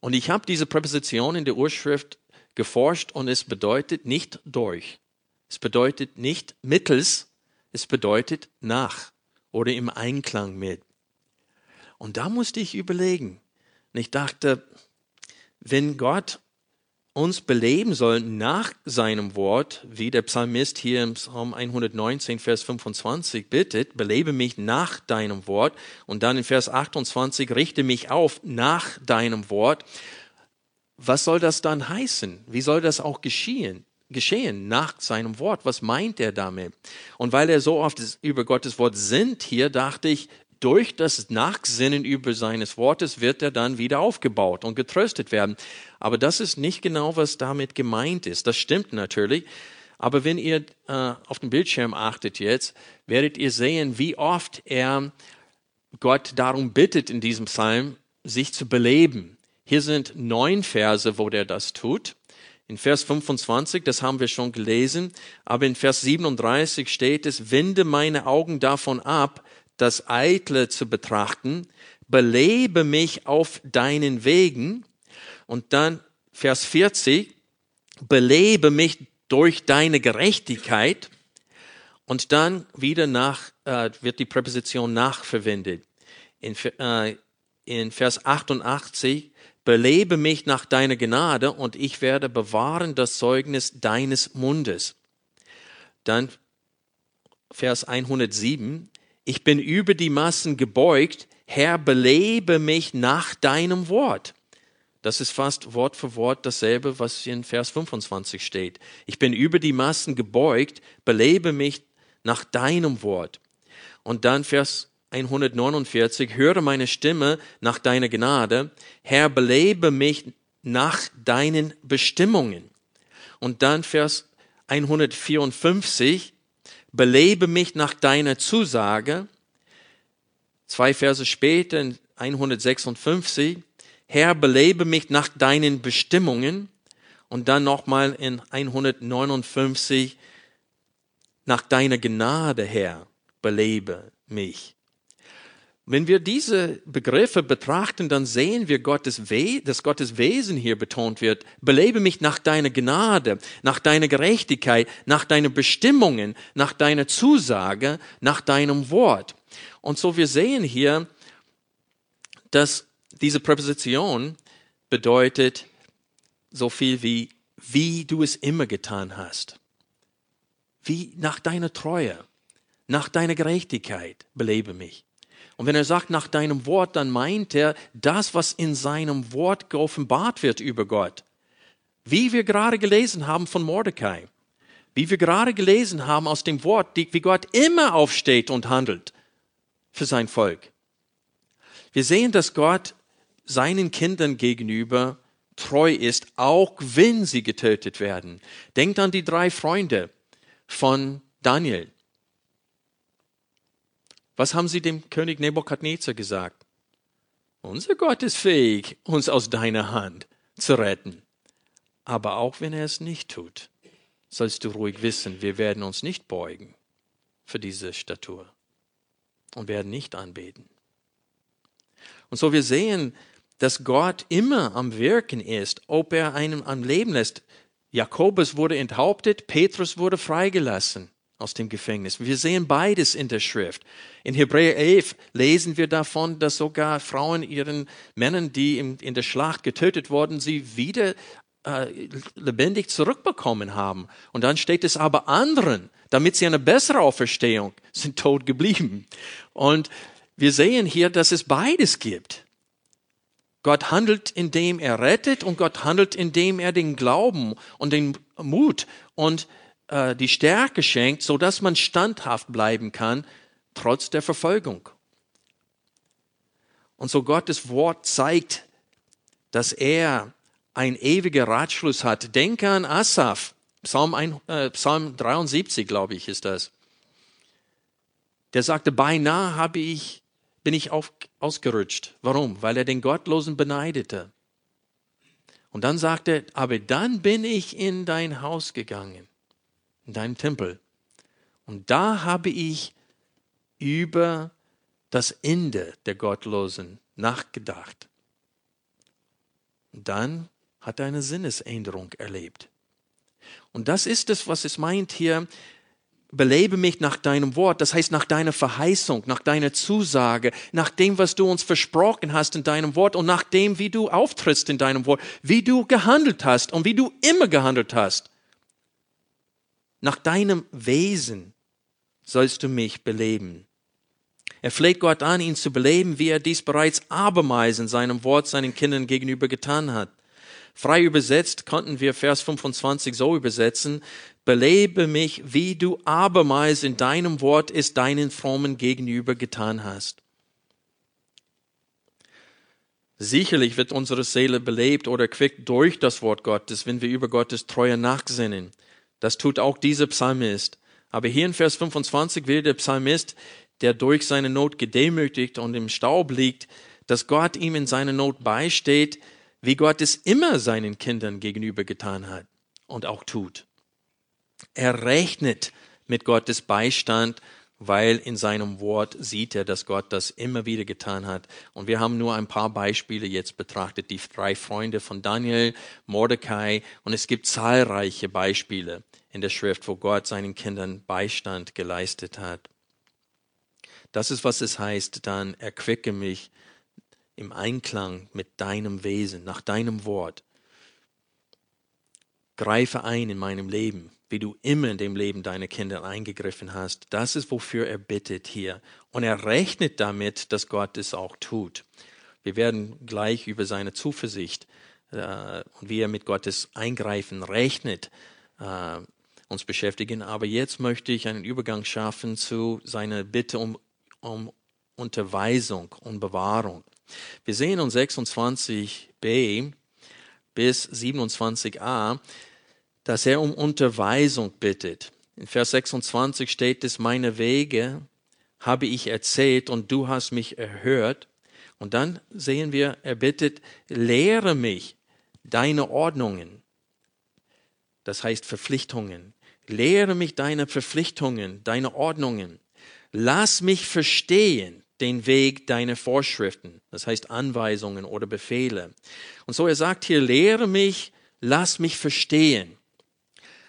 Und ich habe diese Präposition in der Urschrift geforscht und es bedeutet nicht durch. Es bedeutet nicht mittels, es bedeutet nach oder im Einklang mit. Und da musste ich überlegen. Und ich dachte, wenn Gott uns beleben soll nach seinem Wort, wie der Psalmist hier im Psalm 119, Vers 25 bittet, belebe mich nach deinem Wort. Und dann in Vers 28, richte mich auf nach deinem Wort. Was soll das dann heißen? Wie soll das auch geschehen? geschehen nach seinem Wort. Was meint er damit? Und weil er so oft über Gottes Wort sinnt hier, dachte ich, durch das Nachsinnen über seines Wortes wird er dann wieder aufgebaut und getröstet werden. Aber das ist nicht genau, was damit gemeint ist. Das stimmt natürlich. Aber wenn ihr äh, auf den Bildschirm achtet jetzt, werdet ihr sehen, wie oft er Gott darum bittet in diesem Psalm, sich zu beleben. Hier sind neun Verse, wo der das tut. In Vers 25, das haben wir schon gelesen, aber in Vers 37 steht es, wende meine Augen davon ab, das Eitle zu betrachten, belebe mich auf deinen Wegen. Und dann Vers 40, belebe mich durch deine Gerechtigkeit. Und dann wieder nach, äh, wird die Präposition nach verwendet. In, äh, in Vers 88, belebe mich nach deiner Gnade und ich werde bewahren das Zeugnis deines Mundes. Dann Vers 107, ich bin über die Massen gebeugt, Herr, belebe mich nach deinem Wort. Das ist fast Wort für Wort dasselbe, was in Vers 25 steht. Ich bin über die Massen gebeugt, belebe mich nach deinem Wort. Und dann Vers 149, höre meine Stimme nach deiner Gnade. Herr, belebe mich nach deinen Bestimmungen. Und dann Vers 154, belebe mich nach deiner Zusage. Zwei Verse später, in 156, Herr, belebe mich nach deinen Bestimmungen. Und dann nochmal in 159, nach deiner Gnade, Herr, belebe mich. Wenn wir diese Begriffe betrachten, dann sehen wir, Gottes We dass Gottes Wesen hier betont wird. Belebe mich nach deiner Gnade, nach deiner Gerechtigkeit, nach deinen Bestimmungen, nach deiner Zusage, nach deinem Wort. Und so wir sehen hier, dass diese Präposition bedeutet so viel wie, wie du es immer getan hast. Wie nach deiner Treue, nach deiner Gerechtigkeit belebe mich. Und wenn er sagt nach deinem Wort, dann meint er das, was in seinem Wort geoffenbart wird über Gott. Wie wir gerade gelesen haben von Mordecai. Wie wir gerade gelesen haben aus dem Wort, wie Gott immer aufsteht und handelt für sein Volk. Wir sehen, dass Gott seinen Kindern gegenüber treu ist, auch wenn sie getötet werden. Denkt an die drei Freunde von Daniel. Was haben sie dem König Nebukadnezar gesagt? Unser Gott ist fähig, uns aus deiner Hand zu retten. Aber auch wenn er es nicht tut, sollst du ruhig wissen, wir werden uns nicht beugen für diese Statur und werden nicht anbeten. Und so wir sehen, dass Gott immer am Wirken ist, ob er einen am Leben lässt. Jakobus wurde enthauptet, Petrus wurde freigelassen aus dem Gefängnis. Wir sehen beides in der Schrift. In Hebräer 11 lesen wir davon, dass sogar Frauen ihren Männern, die in der Schlacht getötet wurden, sie wieder äh, lebendig zurückbekommen haben. Und dann steht es aber anderen, damit sie eine bessere Auferstehung sind tot geblieben. Und wir sehen hier, dass es beides gibt. Gott handelt, indem er rettet und Gott handelt, indem er den Glauben und den Mut und äh, die Stärke schenkt, so dass man standhaft bleiben kann, trotz der Verfolgung. Und so Gottes Wort zeigt, dass er ein ewiger Ratschluss hat. Denke an Asaf, Psalm, ein, äh, Psalm 73, glaube ich, ist das. Der sagte, beinahe habe ich, bin ich auf, ausgerutscht. Warum? Weil er den Gottlosen beneidete. Und dann sagte er, aber dann bin ich in dein Haus gegangen in deinem Tempel. Und da habe ich über das Ende der Gottlosen nachgedacht. Und dann hat er eine Sinnesänderung erlebt. Und das ist es, was es meint hier, belebe mich nach deinem Wort, das heißt nach deiner Verheißung, nach deiner Zusage, nach dem, was du uns versprochen hast in deinem Wort und nach dem, wie du auftrittst in deinem Wort, wie du gehandelt hast und wie du immer gehandelt hast. Nach deinem Wesen sollst du mich beleben. Er fleht Gott an, ihn zu beleben, wie er dies bereits abermals in seinem Wort seinen Kindern gegenüber getan hat. Frei übersetzt konnten wir Vers 25 so übersetzen, belebe mich, wie du abermals in deinem Wort es deinen Frommen gegenüber getan hast. Sicherlich wird unsere Seele belebt oder quickt durch das Wort Gottes, wenn wir über Gottes Treue nachsinnen. Das tut auch dieser Psalmist. Aber hier in Vers 25 will der Psalmist, der durch seine Not gedemütigt und im Staub liegt, dass Gott ihm in seiner Not beisteht, wie Gott es immer seinen Kindern gegenüber getan hat und auch tut. Er rechnet mit Gottes Beistand, weil in seinem Wort sieht er, dass Gott das immer wieder getan hat. Und wir haben nur ein paar Beispiele jetzt betrachtet, die drei Freunde von Daniel, Mordecai, und es gibt zahlreiche Beispiele in der Schrift, wo Gott seinen Kindern Beistand geleistet hat. Das ist, was es heißt, dann erquicke mich im Einklang mit deinem Wesen, nach deinem Wort. Greife ein in meinem Leben, wie du immer in dem Leben deiner Kinder eingegriffen hast. Das ist, wofür er bittet hier. Und er rechnet damit, dass Gott es auch tut. Wir werden gleich über seine Zuversicht äh, und wie er mit Gottes Eingreifen rechnet, äh, uns beschäftigen. Aber jetzt möchte ich einen Übergang schaffen zu seiner Bitte um, um Unterweisung und Bewahrung. Wir sehen in 26b bis 27a, dass er um Unterweisung bittet. In Vers 26 steht es, meine Wege habe ich erzählt und du hast mich erhört. Und dann sehen wir, er bittet, lehre mich deine Ordnungen. Das heißt Verpflichtungen. Lehre mich deine Verpflichtungen, deine Ordnungen. Lass mich verstehen den Weg deiner Vorschriften, das heißt Anweisungen oder Befehle. Und so er sagt hier, lehre mich, lass mich verstehen.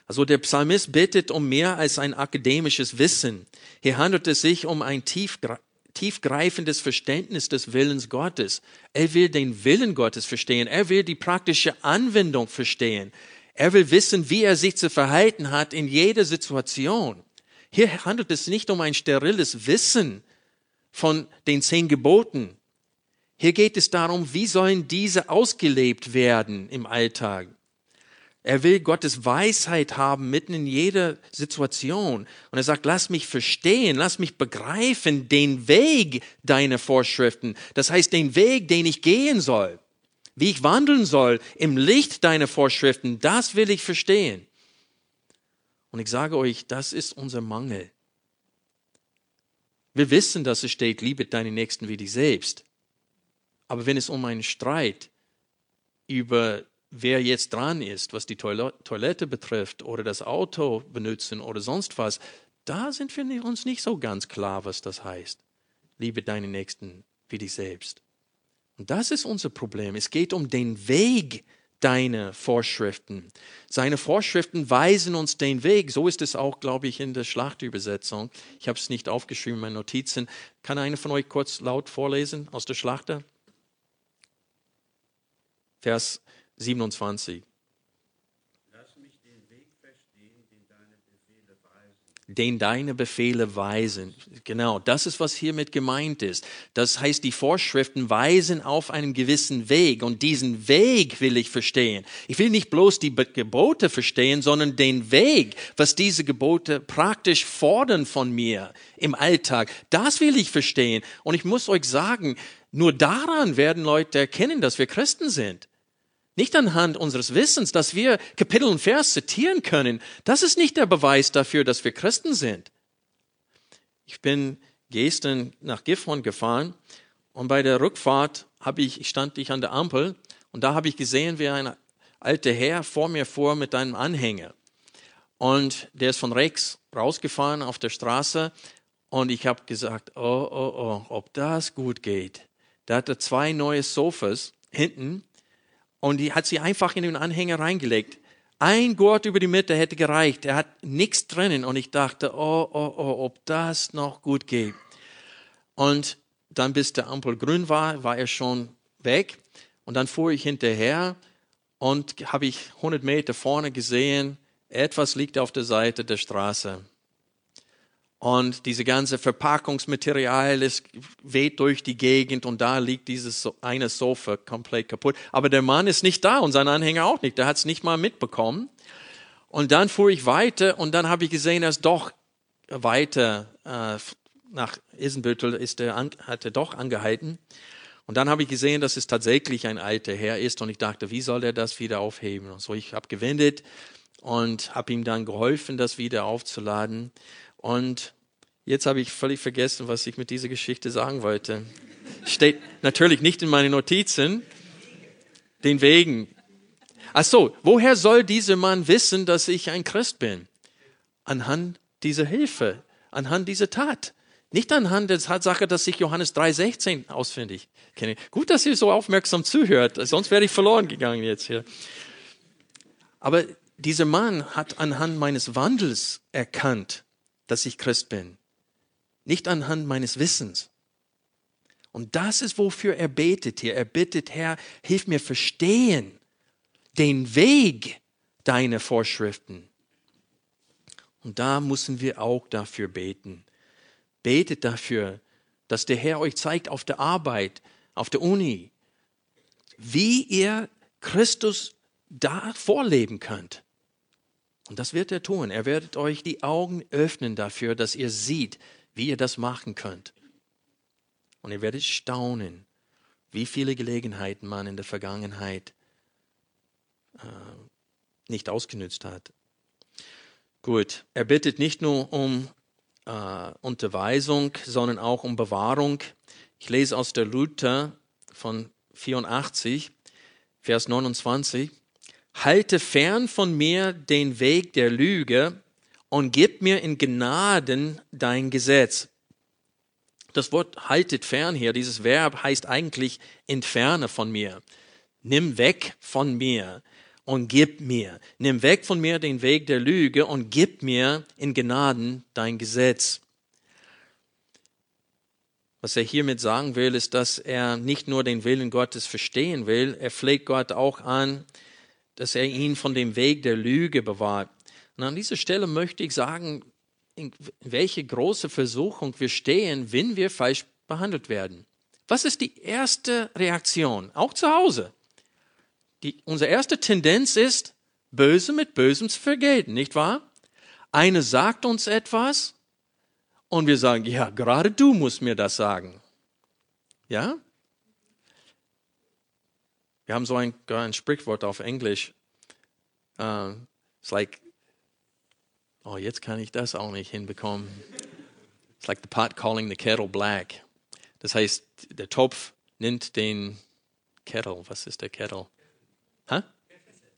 Also der Psalmist bittet um mehr als ein akademisches Wissen. Hier handelt es sich um ein tiefgreifendes Verständnis des Willens Gottes. Er will den Willen Gottes verstehen. Er will die praktische Anwendung verstehen. Er will wissen, wie er sich zu verhalten hat in jeder Situation. Hier handelt es nicht um ein steriles Wissen, von den zehn Geboten. Hier geht es darum, wie sollen diese ausgelebt werden im Alltag. Er will Gottes Weisheit haben mitten in jeder Situation. Und er sagt, lass mich verstehen, lass mich begreifen den Weg deiner Vorschriften. Das heißt, den Weg, den ich gehen soll. Wie ich wandeln soll im Licht deiner Vorschriften, das will ich verstehen. Und ich sage euch, das ist unser Mangel. Wir wissen, dass es steht, liebe deine Nächsten wie dich selbst. Aber wenn es um einen Streit über wer jetzt dran ist, was die Toilette betrifft oder das Auto benutzen oder sonst was, da sind wir uns nicht so ganz klar, was das heißt. Liebe deine Nächsten wie dich selbst. Und das ist unser Problem. Es geht um den Weg, deine Vorschriften. Seine Vorschriften weisen uns den Weg. So ist es auch, glaube ich, in der Schlachtübersetzung. Ich habe es nicht aufgeschrieben in meinen Notizen. Kann einer von euch kurz laut vorlesen aus der Schlachter? Vers 27. den deine Befehle weisen. Genau, das ist, was hiermit gemeint ist. Das heißt, die Vorschriften weisen auf einen gewissen Weg und diesen Weg will ich verstehen. Ich will nicht bloß die Gebote verstehen, sondern den Weg, was diese Gebote praktisch fordern von mir im Alltag. Das will ich verstehen. Und ich muss euch sagen, nur daran werden Leute erkennen, dass wir Christen sind. Nicht anhand unseres Wissens, dass wir Kapitel und Vers zitieren können. Das ist nicht der Beweis dafür, dass wir Christen sind. Ich bin gestern nach Gifhorn gefahren und bei der Rückfahrt habe ich, stand ich an der Ampel und da habe ich gesehen, wie ein alter Herr vor mir fuhr mit einem Anhänger. und der ist von rechts rausgefahren auf der Straße und ich habe gesagt, oh, oh, oh, ob das gut geht. Da hatte zwei neue Sofas hinten und die hat sie einfach in den Anhänger reingelegt. Ein Gurt über die Mitte hätte gereicht. Er hat nichts drinnen und ich dachte, oh, oh, oh, ob das noch gut geht. Und dann, bis der Ampel grün war, war er schon weg. Und dann fuhr ich hinterher und habe ich 100 Meter vorne gesehen, etwas liegt auf der Seite der Straße. Und diese ganze Verpackungsmaterial ist, weht durch die Gegend und da liegt dieses eine Sofa komplett kaputt. Aber der Mann ist nicht da und sein Anhänger auch nicht. Der hat es nicht mal mitbekommen. Und dann fuhr ich weiter und dann habe ich gesehen, ist doch weiter äh, nach Isenbüttel ist er an, hat er doch angehalten. Und dann habe ich gesehen, dass es tatsächlich ein alter Herr ist und ich dachte, wie soll er das wieder aufheben? Und so, ich habe gewendet und habe ihm dann geholfen, das wieder aufzuladen. Und jetzt habe ich völlig vergessen, was ich mit dieser Geschichte sagen wollte. Steht natürlich nicht in meinen Notizen. Den Wegen. Ach so, woher soll dieser Mann wissen, dass ich ein Christ bin? Anhand dieser Hilfe, anhand dieser Tat. Nicht anhand der Tatsache, dass ich Johannes 3,16 ausfindig kenne. Gut, dass ihr so aufmerksam zuhört, sonst wäre ich verloren gegangen jetzt hier. Aber dieser Mann hat anhand meines Wandels erkannt, dass ich Christ bin. Nicht anhand meines Wissens. Und das ist, wofür er betet hier. Er bittet, Herr, hilf mir verstehen den Weg deiner Vorschriften. Und da müssen wir auch dafür beten. Betet dafür, dass der Herr euch zeigt auf der Arbeit, auf der Uni, wie ihr Christus da vorleben könnt. Und das wird er tun. Er wird euch die Augen öffnen dafür, dass ihr seht, wie ihr das machen könnt. Und ihr werdet staunen, wie viele Gelegenheiten man in der Vergangenheit äh, nicht ausgenützt hat. Gut, er bittet nicht nur um äh, Unterweisung, sondern auch um Bewahrung. Ich lese aus der Luther von 84, Vers 29 halte fern von mir den Weg der Lüge und gib mir in Gnaden dein Gesetz. Das Wort haltet fern hier, dieses Verb heißt eigentlich entferne von mir. Nimm weg von mir und gib mir. Nimm weg von mir den Weg der Lüge und gib mir in Gnaden dein Gesetz. Was er hiermit sagen will, ist, dass er nicht nur den Willen Gottes verstehen will, er pflegt Gott auch an, dass er ihn von dem Weg der Lüge bewahrt. Und an dieser Stelle möchte ich sagen, in welche große Versuchung wir stehen, wenn wir falsch behandelt werden. Was ist die erste Reaktion, auch zu Hause? Die, unsere erste Tendenz ist, Böse mit Bösem zu vergelten, nicht wahr? Eine sagt uns etwas und wir sagen, ja, gerade du musst mir das sagen. Ja? Wir haben so ein, ein Sprichwort auf Englisch. Uh, it's like, oh, jetzt kann ich das auch nicht hinbekommen. It's like the pot calling the kettle black. Das heißt, der Topf nimmt den Kettle. Was ist der Kettle? Huh?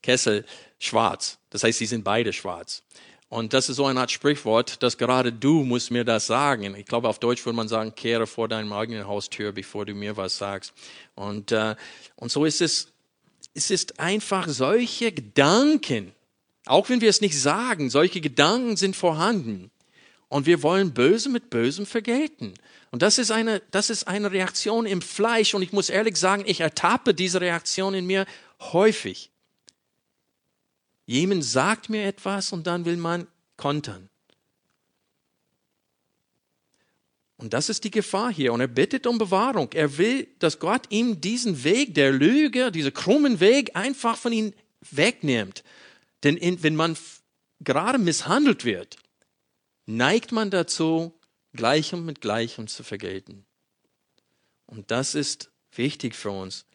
Kessel schwarz. Das heißt, sie sind beide schwarz. Und das ist so eine Art Sprichwort, dass gerade du musst mir das sagen. Ich glaube, auf Deutsch würde man sagen, kehre vor deinem eigenen Haustür, bevor du mir was sagst. Und, äh, und so ist es, es ist einfach solche Gedanken, auch wenn wir es nicht sagen, solche Gedanken sind vorhanden. Und wir wollen Böse mit Bösem vergelten. Und das ist eine, das ist eine Reaktion im Fleisch. Und ich muss ehrlich sagen, ich ertappe diese Reaktion in mir häufig. Jemand sagt mir etwas und dann will man kontern. Und das ist die Gefahr hier. Und er bittet um Bewahrung. Er will, dass Gott ihm diesen Weg der Lüge, diesen krummen Weg einfach von ihm wegnimmt. Denn wenn man gerade misshandelt wird, neigt man dazu, Gleichem mit Gleichem zu vergelten. Und das ist wichtig für uns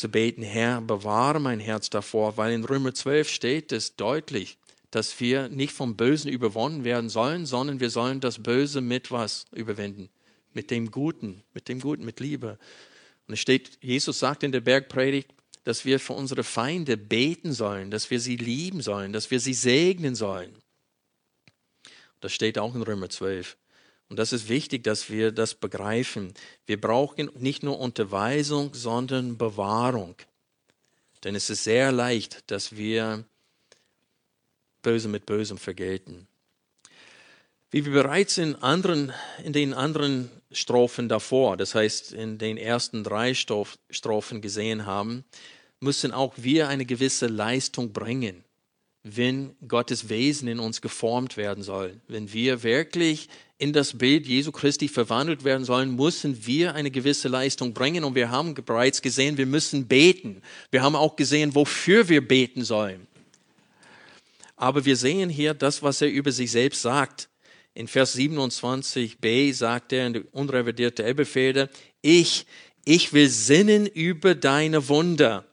zu beten, Herr, bewahre mein Herz davor, weil in Römer 12 steht es deutlich, dass wir nicht vom Bösen überwonnen werden sollen, sondern wir sollen das Böse mit was überwinden? Mit dem Guten, mit dem Guten, mit Liebe. Und es steht, Jesus sagt in der Bergpredigt, dass wir für unsere Feinde beten sollen, dass wir sie lieben sollen, dass wir sie segnen sollen. Das steht auch in Römer 12. Und das ist wichtig, dass wir das begreifen. Wir brauchen nicht nur Unterweisung, sondern Bewahrung. Denn es ist sehr leicht, dass wir Böse mit Bösem vergelten. Wie wir bereits in, anderen, in den anderen Strophen davor, das heißt in den ersten drei Strophen gesehen haben, müssen auch wir eine gewisse Leistung bringen wenn Gottes Wesen in uns geformt werden soll. Wenn wir wirklich in das Bild Jesu Christi verwandelt werden sollen, müssen wir eine gewisse Leistung bringen. Und wir haben bereits gesehen, wir müssen beten. Wir haben auch gesehen, wofür wir beten sollen. Aber wir sehen hier das, was er über sich selbst sagt. In Vers 27b sagt er in der unrevidierte Elbefeder, ich, ich will sinnen über deine Wunder.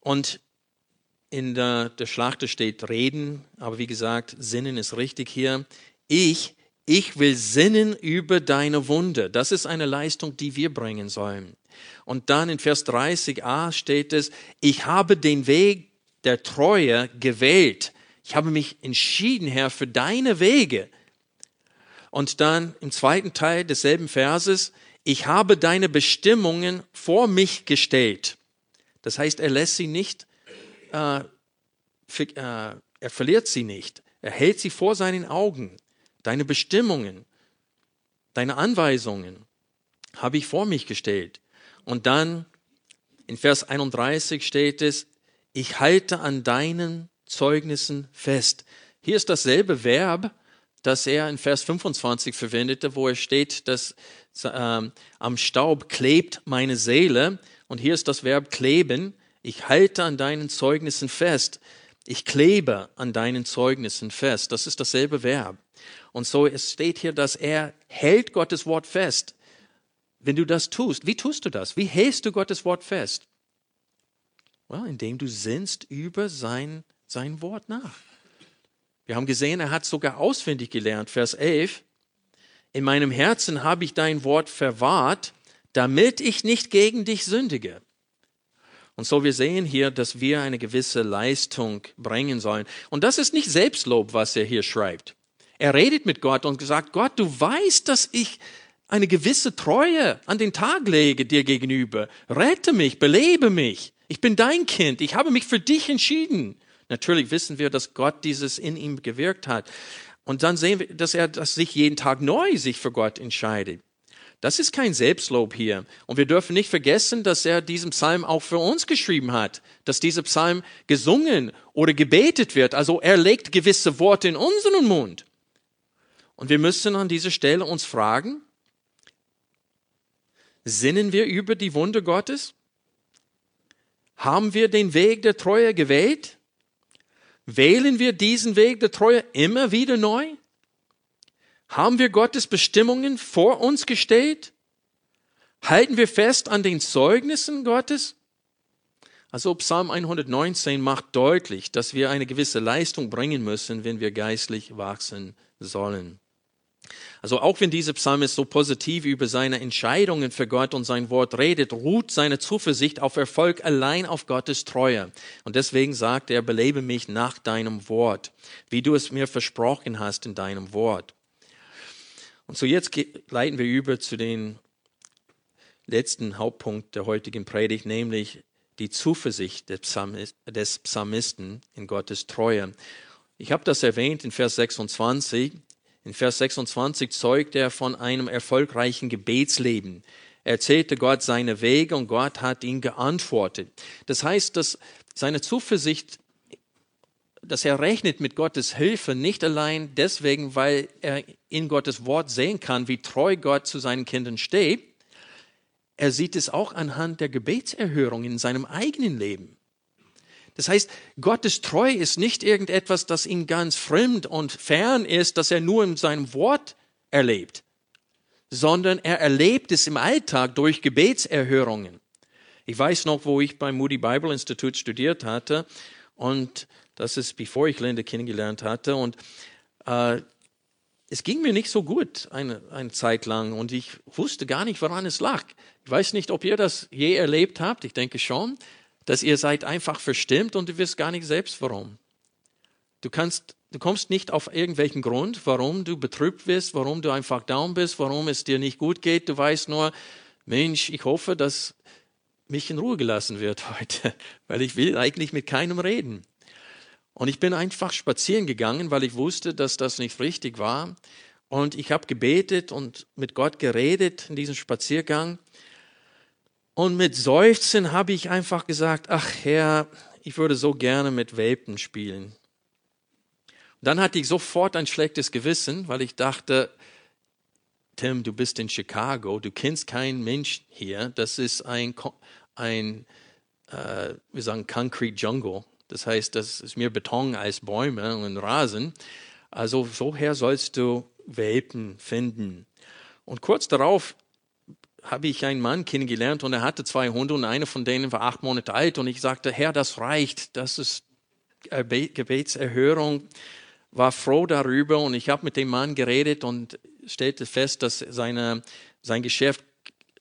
Und in der, der Schlachter steht reden, aber wie gesagt, sinnen ist richtig hier. Ich, ich will sinnen über deine Wunde. Das ist eine Leistung, die wir bringen sollen. Und dann in Vers 30a steht es, ich habe den Weg der Treue gewählt. Ich habe mich entschieden, Herr, für deine Wege. Und dann im zweiten Teil desselben Verses, ich habe deine Bestimmungen vor mich gestellt. Das heißt, er lässt sie nicht äh, für, äh, er verliert sie nicht. Er hält sie vor seinen Augen. Deine Bestimmungen, deine Anweisungen habe ich vor mich gestellt. Und dann in Vers 31 steht es, ich halte an deinen Zeugnissen fest. Hier ist dasselbe Verb, das er in Vers 25 verwendete, wo er steht, dass äh, am Staub klebt meine Seele. Und hier ist das Verb kleben. Ich halte an deinen Zeugnissen fest. Ich klebe an deinen Zeugnissen fest. Das ist dasselbe Verb. Und so es steht hier, dass er hält Gottes Wort fest. Wenn du das tust, wie tust du das? Wie hältst du Gottes Wort fest? Well, indem du sinnst über sein, sein Wort nach. Wir haben gesehen, er hat sogar auswendig gelernt. Vers 11. In meinem Herzen habe ich dein Wort verwahrt, damit ich nicht gegen dich sündige. Und so wir sehen hier, dass wir eine gewisse Leistung bringen sollen. Und das ist nicht Selbstlob, was er hier schreibt. Er redet mit Gott und sagt, Gott, du weißt, dass ich eine gewisse Treue an den Tag lege dir gegenüber. Rette mich, belebe mich. Ich bin dein Kind. Ich habe mich für dich entschieden. Natürlich wissen wir, dass Gott dieses in ihm gewirkt hat. Und dann sehen wir, dass er dass sich jeden Tag neu sich für Gott entscheidet. Das ist kein Selbstlob hier. Und wir dürfen nicht vergessen, dass er diesen Psalm auch für uns geschrieben hat, dass dieser Psalm gesungen oder gebetet wird. Also er legt gewisse Worte in unseren Mund. Und wir müssen an dieser Stelle uns fragen, sinnen wir über die Wunder Gottes? Haben wir den Weg der Treue gewählt? Wählen wir diesen Weg der Treue immer wieder neu? Haben wir Gottes Bestimmungen vor uns gestellt? Halten wir fest an den Zeugnissen Gottes? Also Psalm 119 macht deutlich, dass wir eine gewisse Leistung bringen müssen, wenn wir geistlich wachsen sollen. Also auch wenn dieser Psalmist so positiv über seine Entscheidungen für Gott und sein Wort redet, ruht seine Zuversicht auf Erfolg allein auf Gottes Treue. Und deswegen sagt er, belebe mich nach deinem Wort, wie du es mir versprochen hast in deinem Wort. Und so jetzt leiten wir über zu den letzten Hauptpunkt der heutigen Predigt, nämlich die Zuversicht des Psalmisten in Gottes Treue. Ich habe das erwähnt in Vers 26. In Vers 26 zeugt er von einem erfolgreichen Gebetsleben. Er erzählte Gott seine Wege und Gott hat ihn geantwortet. Das heißt, dass seine Zuversicht dass er rechnet mit Gottes Hilfe nicht allein deswegen, weil er in Gottes Wort sehen kann, wie treu Gott zu seinen Kindern steht. Er sieht es auch anhand der Gebetserhörung in seinem eigenen Leben. Das heißt, Gottes Treu ist nicht irgendetwas, das ihm ganz fremd und fern ist, das er nur in seinem Wort erlebt, sondern er erlebt es im Alltag durch Gebetserhörungen. Ich weiß noch, wo ich beim Moody Bible Institute studiert hatte und das ist bevor ich Linda kennengelernt hatte. Und äh, es ging mir nicht so gut eine, eine Zeit lang und ich wusste gar nicht, woran es lag. Ich weiß nicht, ob ihr das je erlebt habt. Ich denke schon, dass ihr seid einfach verstimmt und du wirst gar nicht selbst warum. Du kannst, du kommst nicht auf irgendwelchen Grund, warum du betrübt bist, warum du einfach down bist, warum es dir nicht gut geht. Du weißt nur, Mensch, ich hoffe, dass mich in Ruhe gelassen wird <laughs> heute, weil ich will eigentlich mit keinem reden. Und ich bin einfach spazieren gegangen, weil ich wusste, dass das nicht richtig war. Und ich habe gebetet und mit Gott geredet in diesem Spaziergang. Und mit Seufzen habe ich einfach gesagt, ach Herr, ich würde so gerne mit Welpen spielen. Und dann hatte ich sofort ein schlechtes Gewissen, weil ich dachte, Tim, du bist in Chicago, du kennst keinen Mensch hier. Das ist ein, ein äh, wir sagen, Concrete Jungle. Das heißt, das ist mehr Beton als Bäume und Rasen. Also woher sollst du Welpen finden? Und kurz darauf habe ich einen Mann kennengelernt und er hatte zwei Hunde und einer von denen war acht Monate alt und ich sagte, Herr, das reicht, das ist Gebetserhörung, war froh darüber und ich habe mit dem Mann geredet und stellte fest, dass seine, sein Geschäft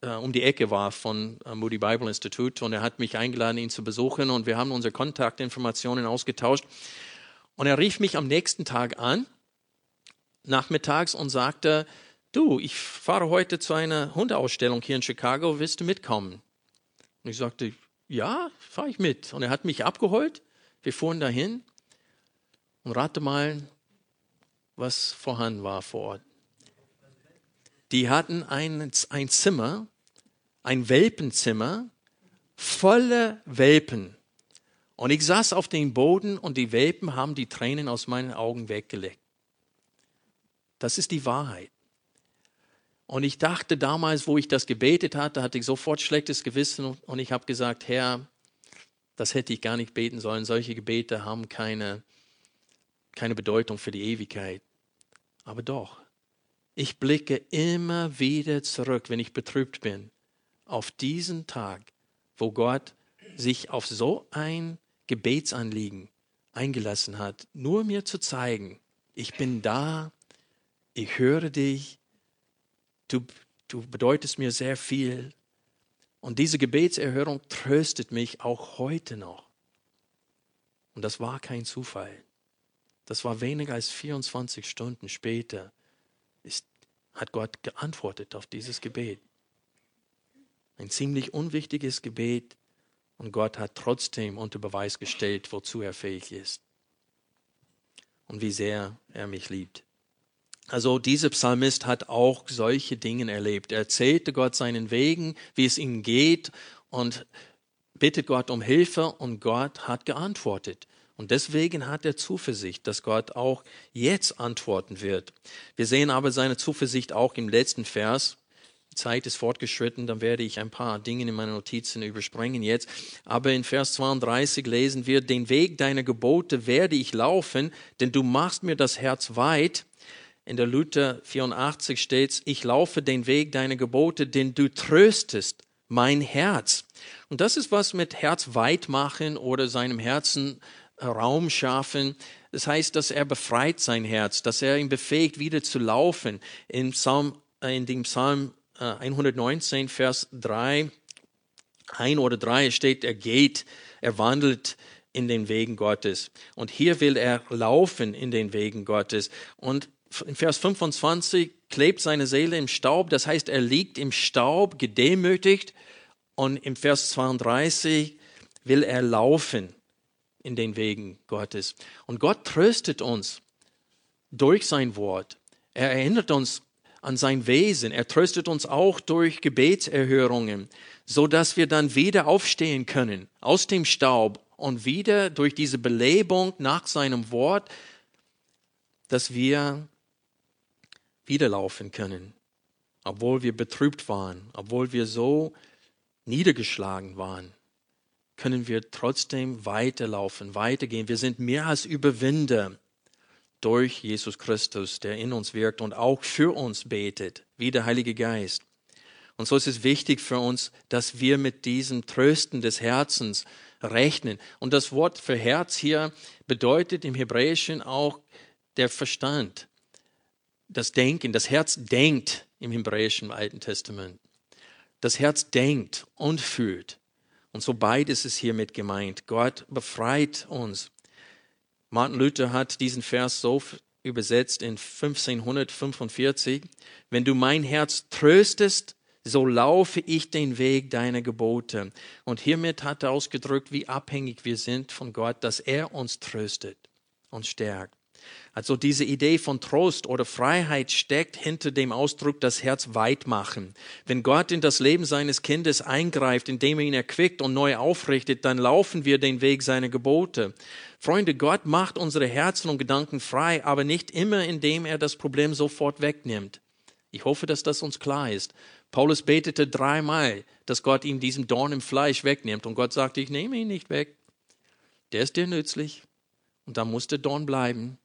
äh, um die Ecke war von äh, Moody Bible Institute und er hat mich eingeladen, ihn zu besuchen und wir haben unsere Kontaktinformationen ausgetauscht. Und er rief mich am nächsten Tag an, nachmittags, und sagte, du, ich fahre heute zu einer Hundeausstellung hier in Chicago, willst du mitkommen? Und ich sagte, ja, fahre ich mit. Und er hat mich abgeholt, wir fuhren dahin und rate mal, was vorhanden war vor Ort. Die hatten ein, ein Zimmer, ein Welpenzimmer voller Welpen. Und ich saß auf dem Boden und die Welpen haben die Tränen aus meinen Augen weggelegt. Das ist die Wahrheit. Und ich dachte damals, wo ich das gebetet hatte, hatte ich sofort schlechtes Gewissen und ich habe gesagt, Herr, das hätte ich gar nicht beten sollen. Solche Gebete haben keine, keine Bedeutung für die Ewigkeit. Aber doch, ich blicke immer wieder zurück, wenn ich betrübt bin auf diesen Tag, wo Gott sich auf so ein Gebetsanliegen eingelassen hat, nur mir zu zeigen, ich bin da, ich höre dich, du, du bedeutest mir sehr viel. Und diese Gebetserhörung tröstet mich auch heute noch. Und das war kein Zufall. Das war weniger als 24 Stunden später, ist, hat Gott geantwortet auf dieses Gebet. Ein ziemlich unwichtiges Gebet und Gott hat trotzdem unter Beweis gestellt, wozu er fähig ist und wie sehr er mich liebt. Also dieser Psalmist hat auch solche Dinge erlebt. Er erzählte Gott seinen Wegen, wie es ihm geht und bittet Gott um Hilfe und Gott hat geantwortet. Und deswegen hat er Zuversicht, dass Gott auch jetzt antworten wird. Wir sehen aber seine Zuversicht auch im letzten Vers, die Zeit ist fortgeschritten, dann werde ich ein paar Dinge in meinen Notizen überspringen jetzt. Aber in Vers 32 lesen wir, den Weg deiner Gebote werde ich laufen, denn du machst mir das Herz weit. In der Luther 84 steht, ich laufe den Weg deiner Gebote, denn du tröstest mein Herz. Und das ist was mit Herz weit machen oder seinem Herzen Raum schaffen. Das heißt, dass er befreit sein Herz, dass er ihn befähigt, wieder zu laufen. In, Psalm, in dem Psalm 119, äh, Vers 3, 1 oder 3 steht, er geht, er wandelt in den Wegen Gottes. Und hier will er laufen in den Wegen Gottes. Und in Vers 25 klebt seine Seele im Staub, das heißt, er liegt im Staub gedemütigt. Und im Vers 32 will er laufen in den Wegen Gottes. Und Gott tröstet uns durch sein Wort. Er erinnert uns an sein Wesen. Er tröstet uns auch durch Gebetserhörungen, so dass wir dann wieder aufstehen können aus dem Staub und wieder durch diese Belebung nach seinem Wort, dass wir wieder laufen können, obwohl wir betrübt waren, obwohl wir so niedergeschlagen waren können wir trotzdem weiterlaufen, weitergehen. Wir sind mehr als Überwinder durch Jesus Christus, der in uns wirkt und auch für uns betet, wie der Heilige Geist. Und so ist es wichtig für uns, dass wir mit diesem Trösten des Herzens rechnen. Und das Wort für Herz hier bedeutet im Hebräischen auch der Verstand. Das Denken, das Herz denkt im hebräischen Alten Testament. Das Herz denkt und fühlt. Und so beides ist hiermit gemeint. Gott befreit uns. Martin Luther hat diesen Vers so übersetzt in 1545. Wenn du mein Herz tröstest, so laufe ich den Weg deiner Gebote. Und hiermit hat er ausgedrückt, wie abhängig wir sind von Gott, dass er uns tröstet und stärkt. Also diese Idee von Trost oder Freiheit steckt hinter dem Ausdruck das Herz weit machen. Wenn Gott in das Leben seines Kindes eingreift, indem er ihn erquickt und neu aufrichtet, dann laufen wir den Weg seiner Gebote. Freunde, Gott macht unsere Herzen und Gedanken frei, aber nicht immer, indem er das Problem sofort wegnimmt. Ich hoffe, dass das uns klar ist. Paulus betete dreimal, dass Gott ihm diesen Dorn im Fleisch wegnimmt. Und Gott sagte, ich nehme ihn nicht weg. Der ist dir nützlich. Und da muss der Dorn bleiben.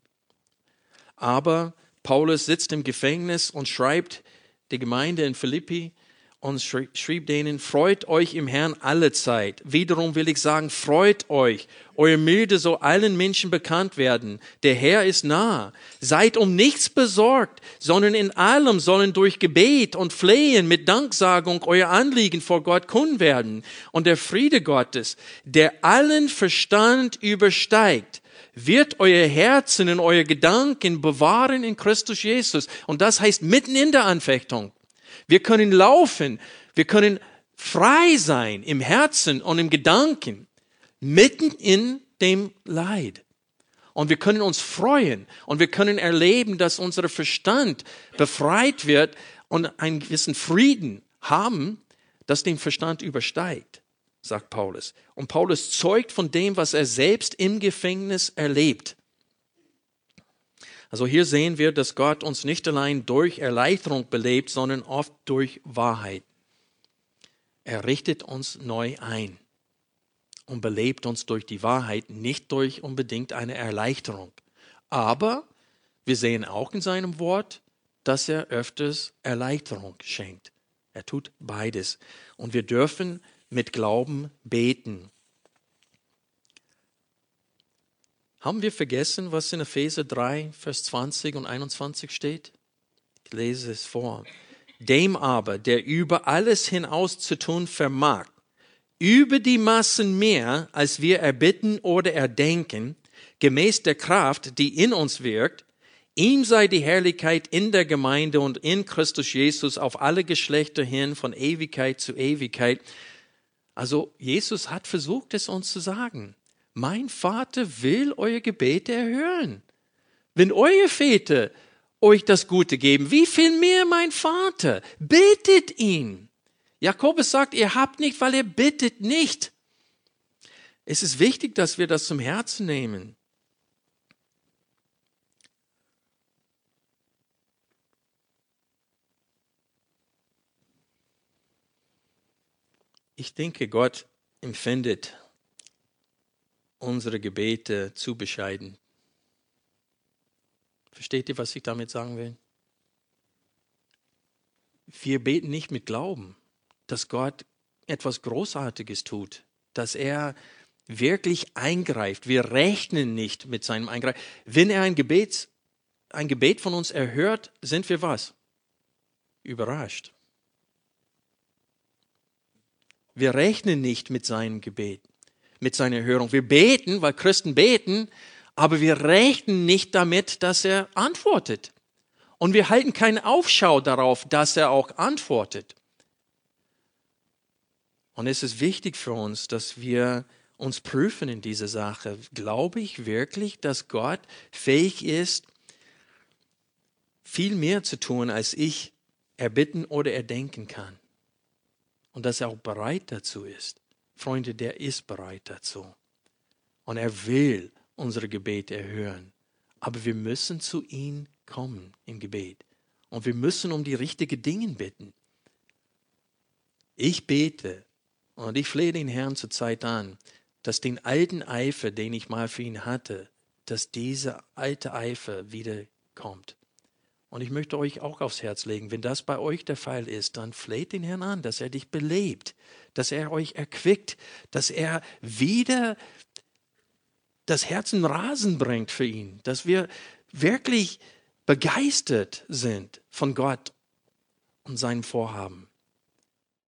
Aber Paulus sitzt im Gefängnis und schreibt der Gemeinde in Philippi und schrieb denen, freut euch im Herrn alle Zeit. Wiederum will ich sagen, freut euch. Eure Milde soll allen Menschen bekannt werden. Der Herr ist nah. Seid um nichts besorgt, sondern in allem sollen durch Gebet und Flehen mit Danksagung euer Anliegen vor Gott kund werden. Und der Friede Gottes, der allen Verstand übersteigt, wird euer Herzen und euer Gedanken bewahren in Christus Jesus. Und das heißt mitten in der Anfechtung. Wir können laufen, wir können frei sein im Herzen und im Gedanken, mitten in dem Leid. Und wir können uns freuen und wir können erleben, dass unser Verstand befreit wird und einen gewissen Frieden haben, das den Verstand übersteigt sagt Paulus. Und Paulus zeugt von dem, was er selbst im Gefängnis erlebt. Also hier sehen wir, dass Gott uns nicht allein durch Erleichterung belebt, sondern oft durch Wahrheit. Er richtet uns neu ein und belebt uns durch die Wahrheit, nicht durch unbedingt eine Erleichterung. Aber wir sehen auch in seinem Wort, dass er öfters Erleichterung schenkt. Er tut beides. Und wir dürfen mit Glauben beten. Haben wir vergessen, was in Epheser 3, Vers 20 und 21 steht? Ich lese es vor. Dem aber, der über alles hinaus zu tun vermag, über die Massen mehr, als wir erbitten oder erdenken, gemäß der Kraft, die in uns wirkt, Ihm sei die Herrlichkeit in der Gemeinde und in Christus Jesus auf alle Geschlechter hin von Ewigkeit zu Ewigkeit. Also Jesus hat versucht, es uns zu sagen. Mein Vater will eure Gebete erhören. Wenn eure Väter euch das Gute geben, wie viel mehr mein Vater? Bittet ihn. Jakobus sagt, ihr habt nicht, weil ihr bittet nicht. Es ist wichtig, dass wir das zum Herzen nehmen. Ich denke, Gott empfindet unsere Gebete zu bescheiden. Versteht ihr, was ich damit sagen will? Wir beten nicht mit Glauben, dass Gott etwas Großartiges tut, dass er wirklich eingreift. Wir rechnen nicht mit seinem Eingreifen. Wenn er ein Gebet, ein Gebet von uns erhört, sind wir was? Überrascht. Wir rechnen nicht mit seinem Gebet, mit seiner Erhörung. Wir beten, weil Christen beten, aber wir rechnen nicht damit, dass er antwortet. Und wir halten keinen Aufschau darauf, dass er auch antwortet. Und es ist wichtig für uns, dass wir uns prüfen in dieser Sache. Glaube ich wirklich, dass Gott fähig ist, viel mehr zu tun, als ich erbitten oder erdenken kann? Und dass er auch bereit dazu ist. Freunde, der ist bereit dazu. Und er will unsere Gebete erhören. Aber wir müssen zu ihm kommen im Gebet. Und wir müssen um die richtigen Dinge bitten. Ich bete und ich flehe den Herrn zur Zeit an, dass den alten Eifer, den ich mal für ihn hatte, dass dieser alte Eifer wieder kommt. Und ich möchte euch auch aufs Herz legen, wenn das bei euch der Fall ist, dann fleht den Herrn an, dass er dich belebt, dass er euch erquickt, dass er wieder das Herz in Rasen bringt für ihn, dass wir wirklich begeistert sind von Gott und seinem Vorhaben.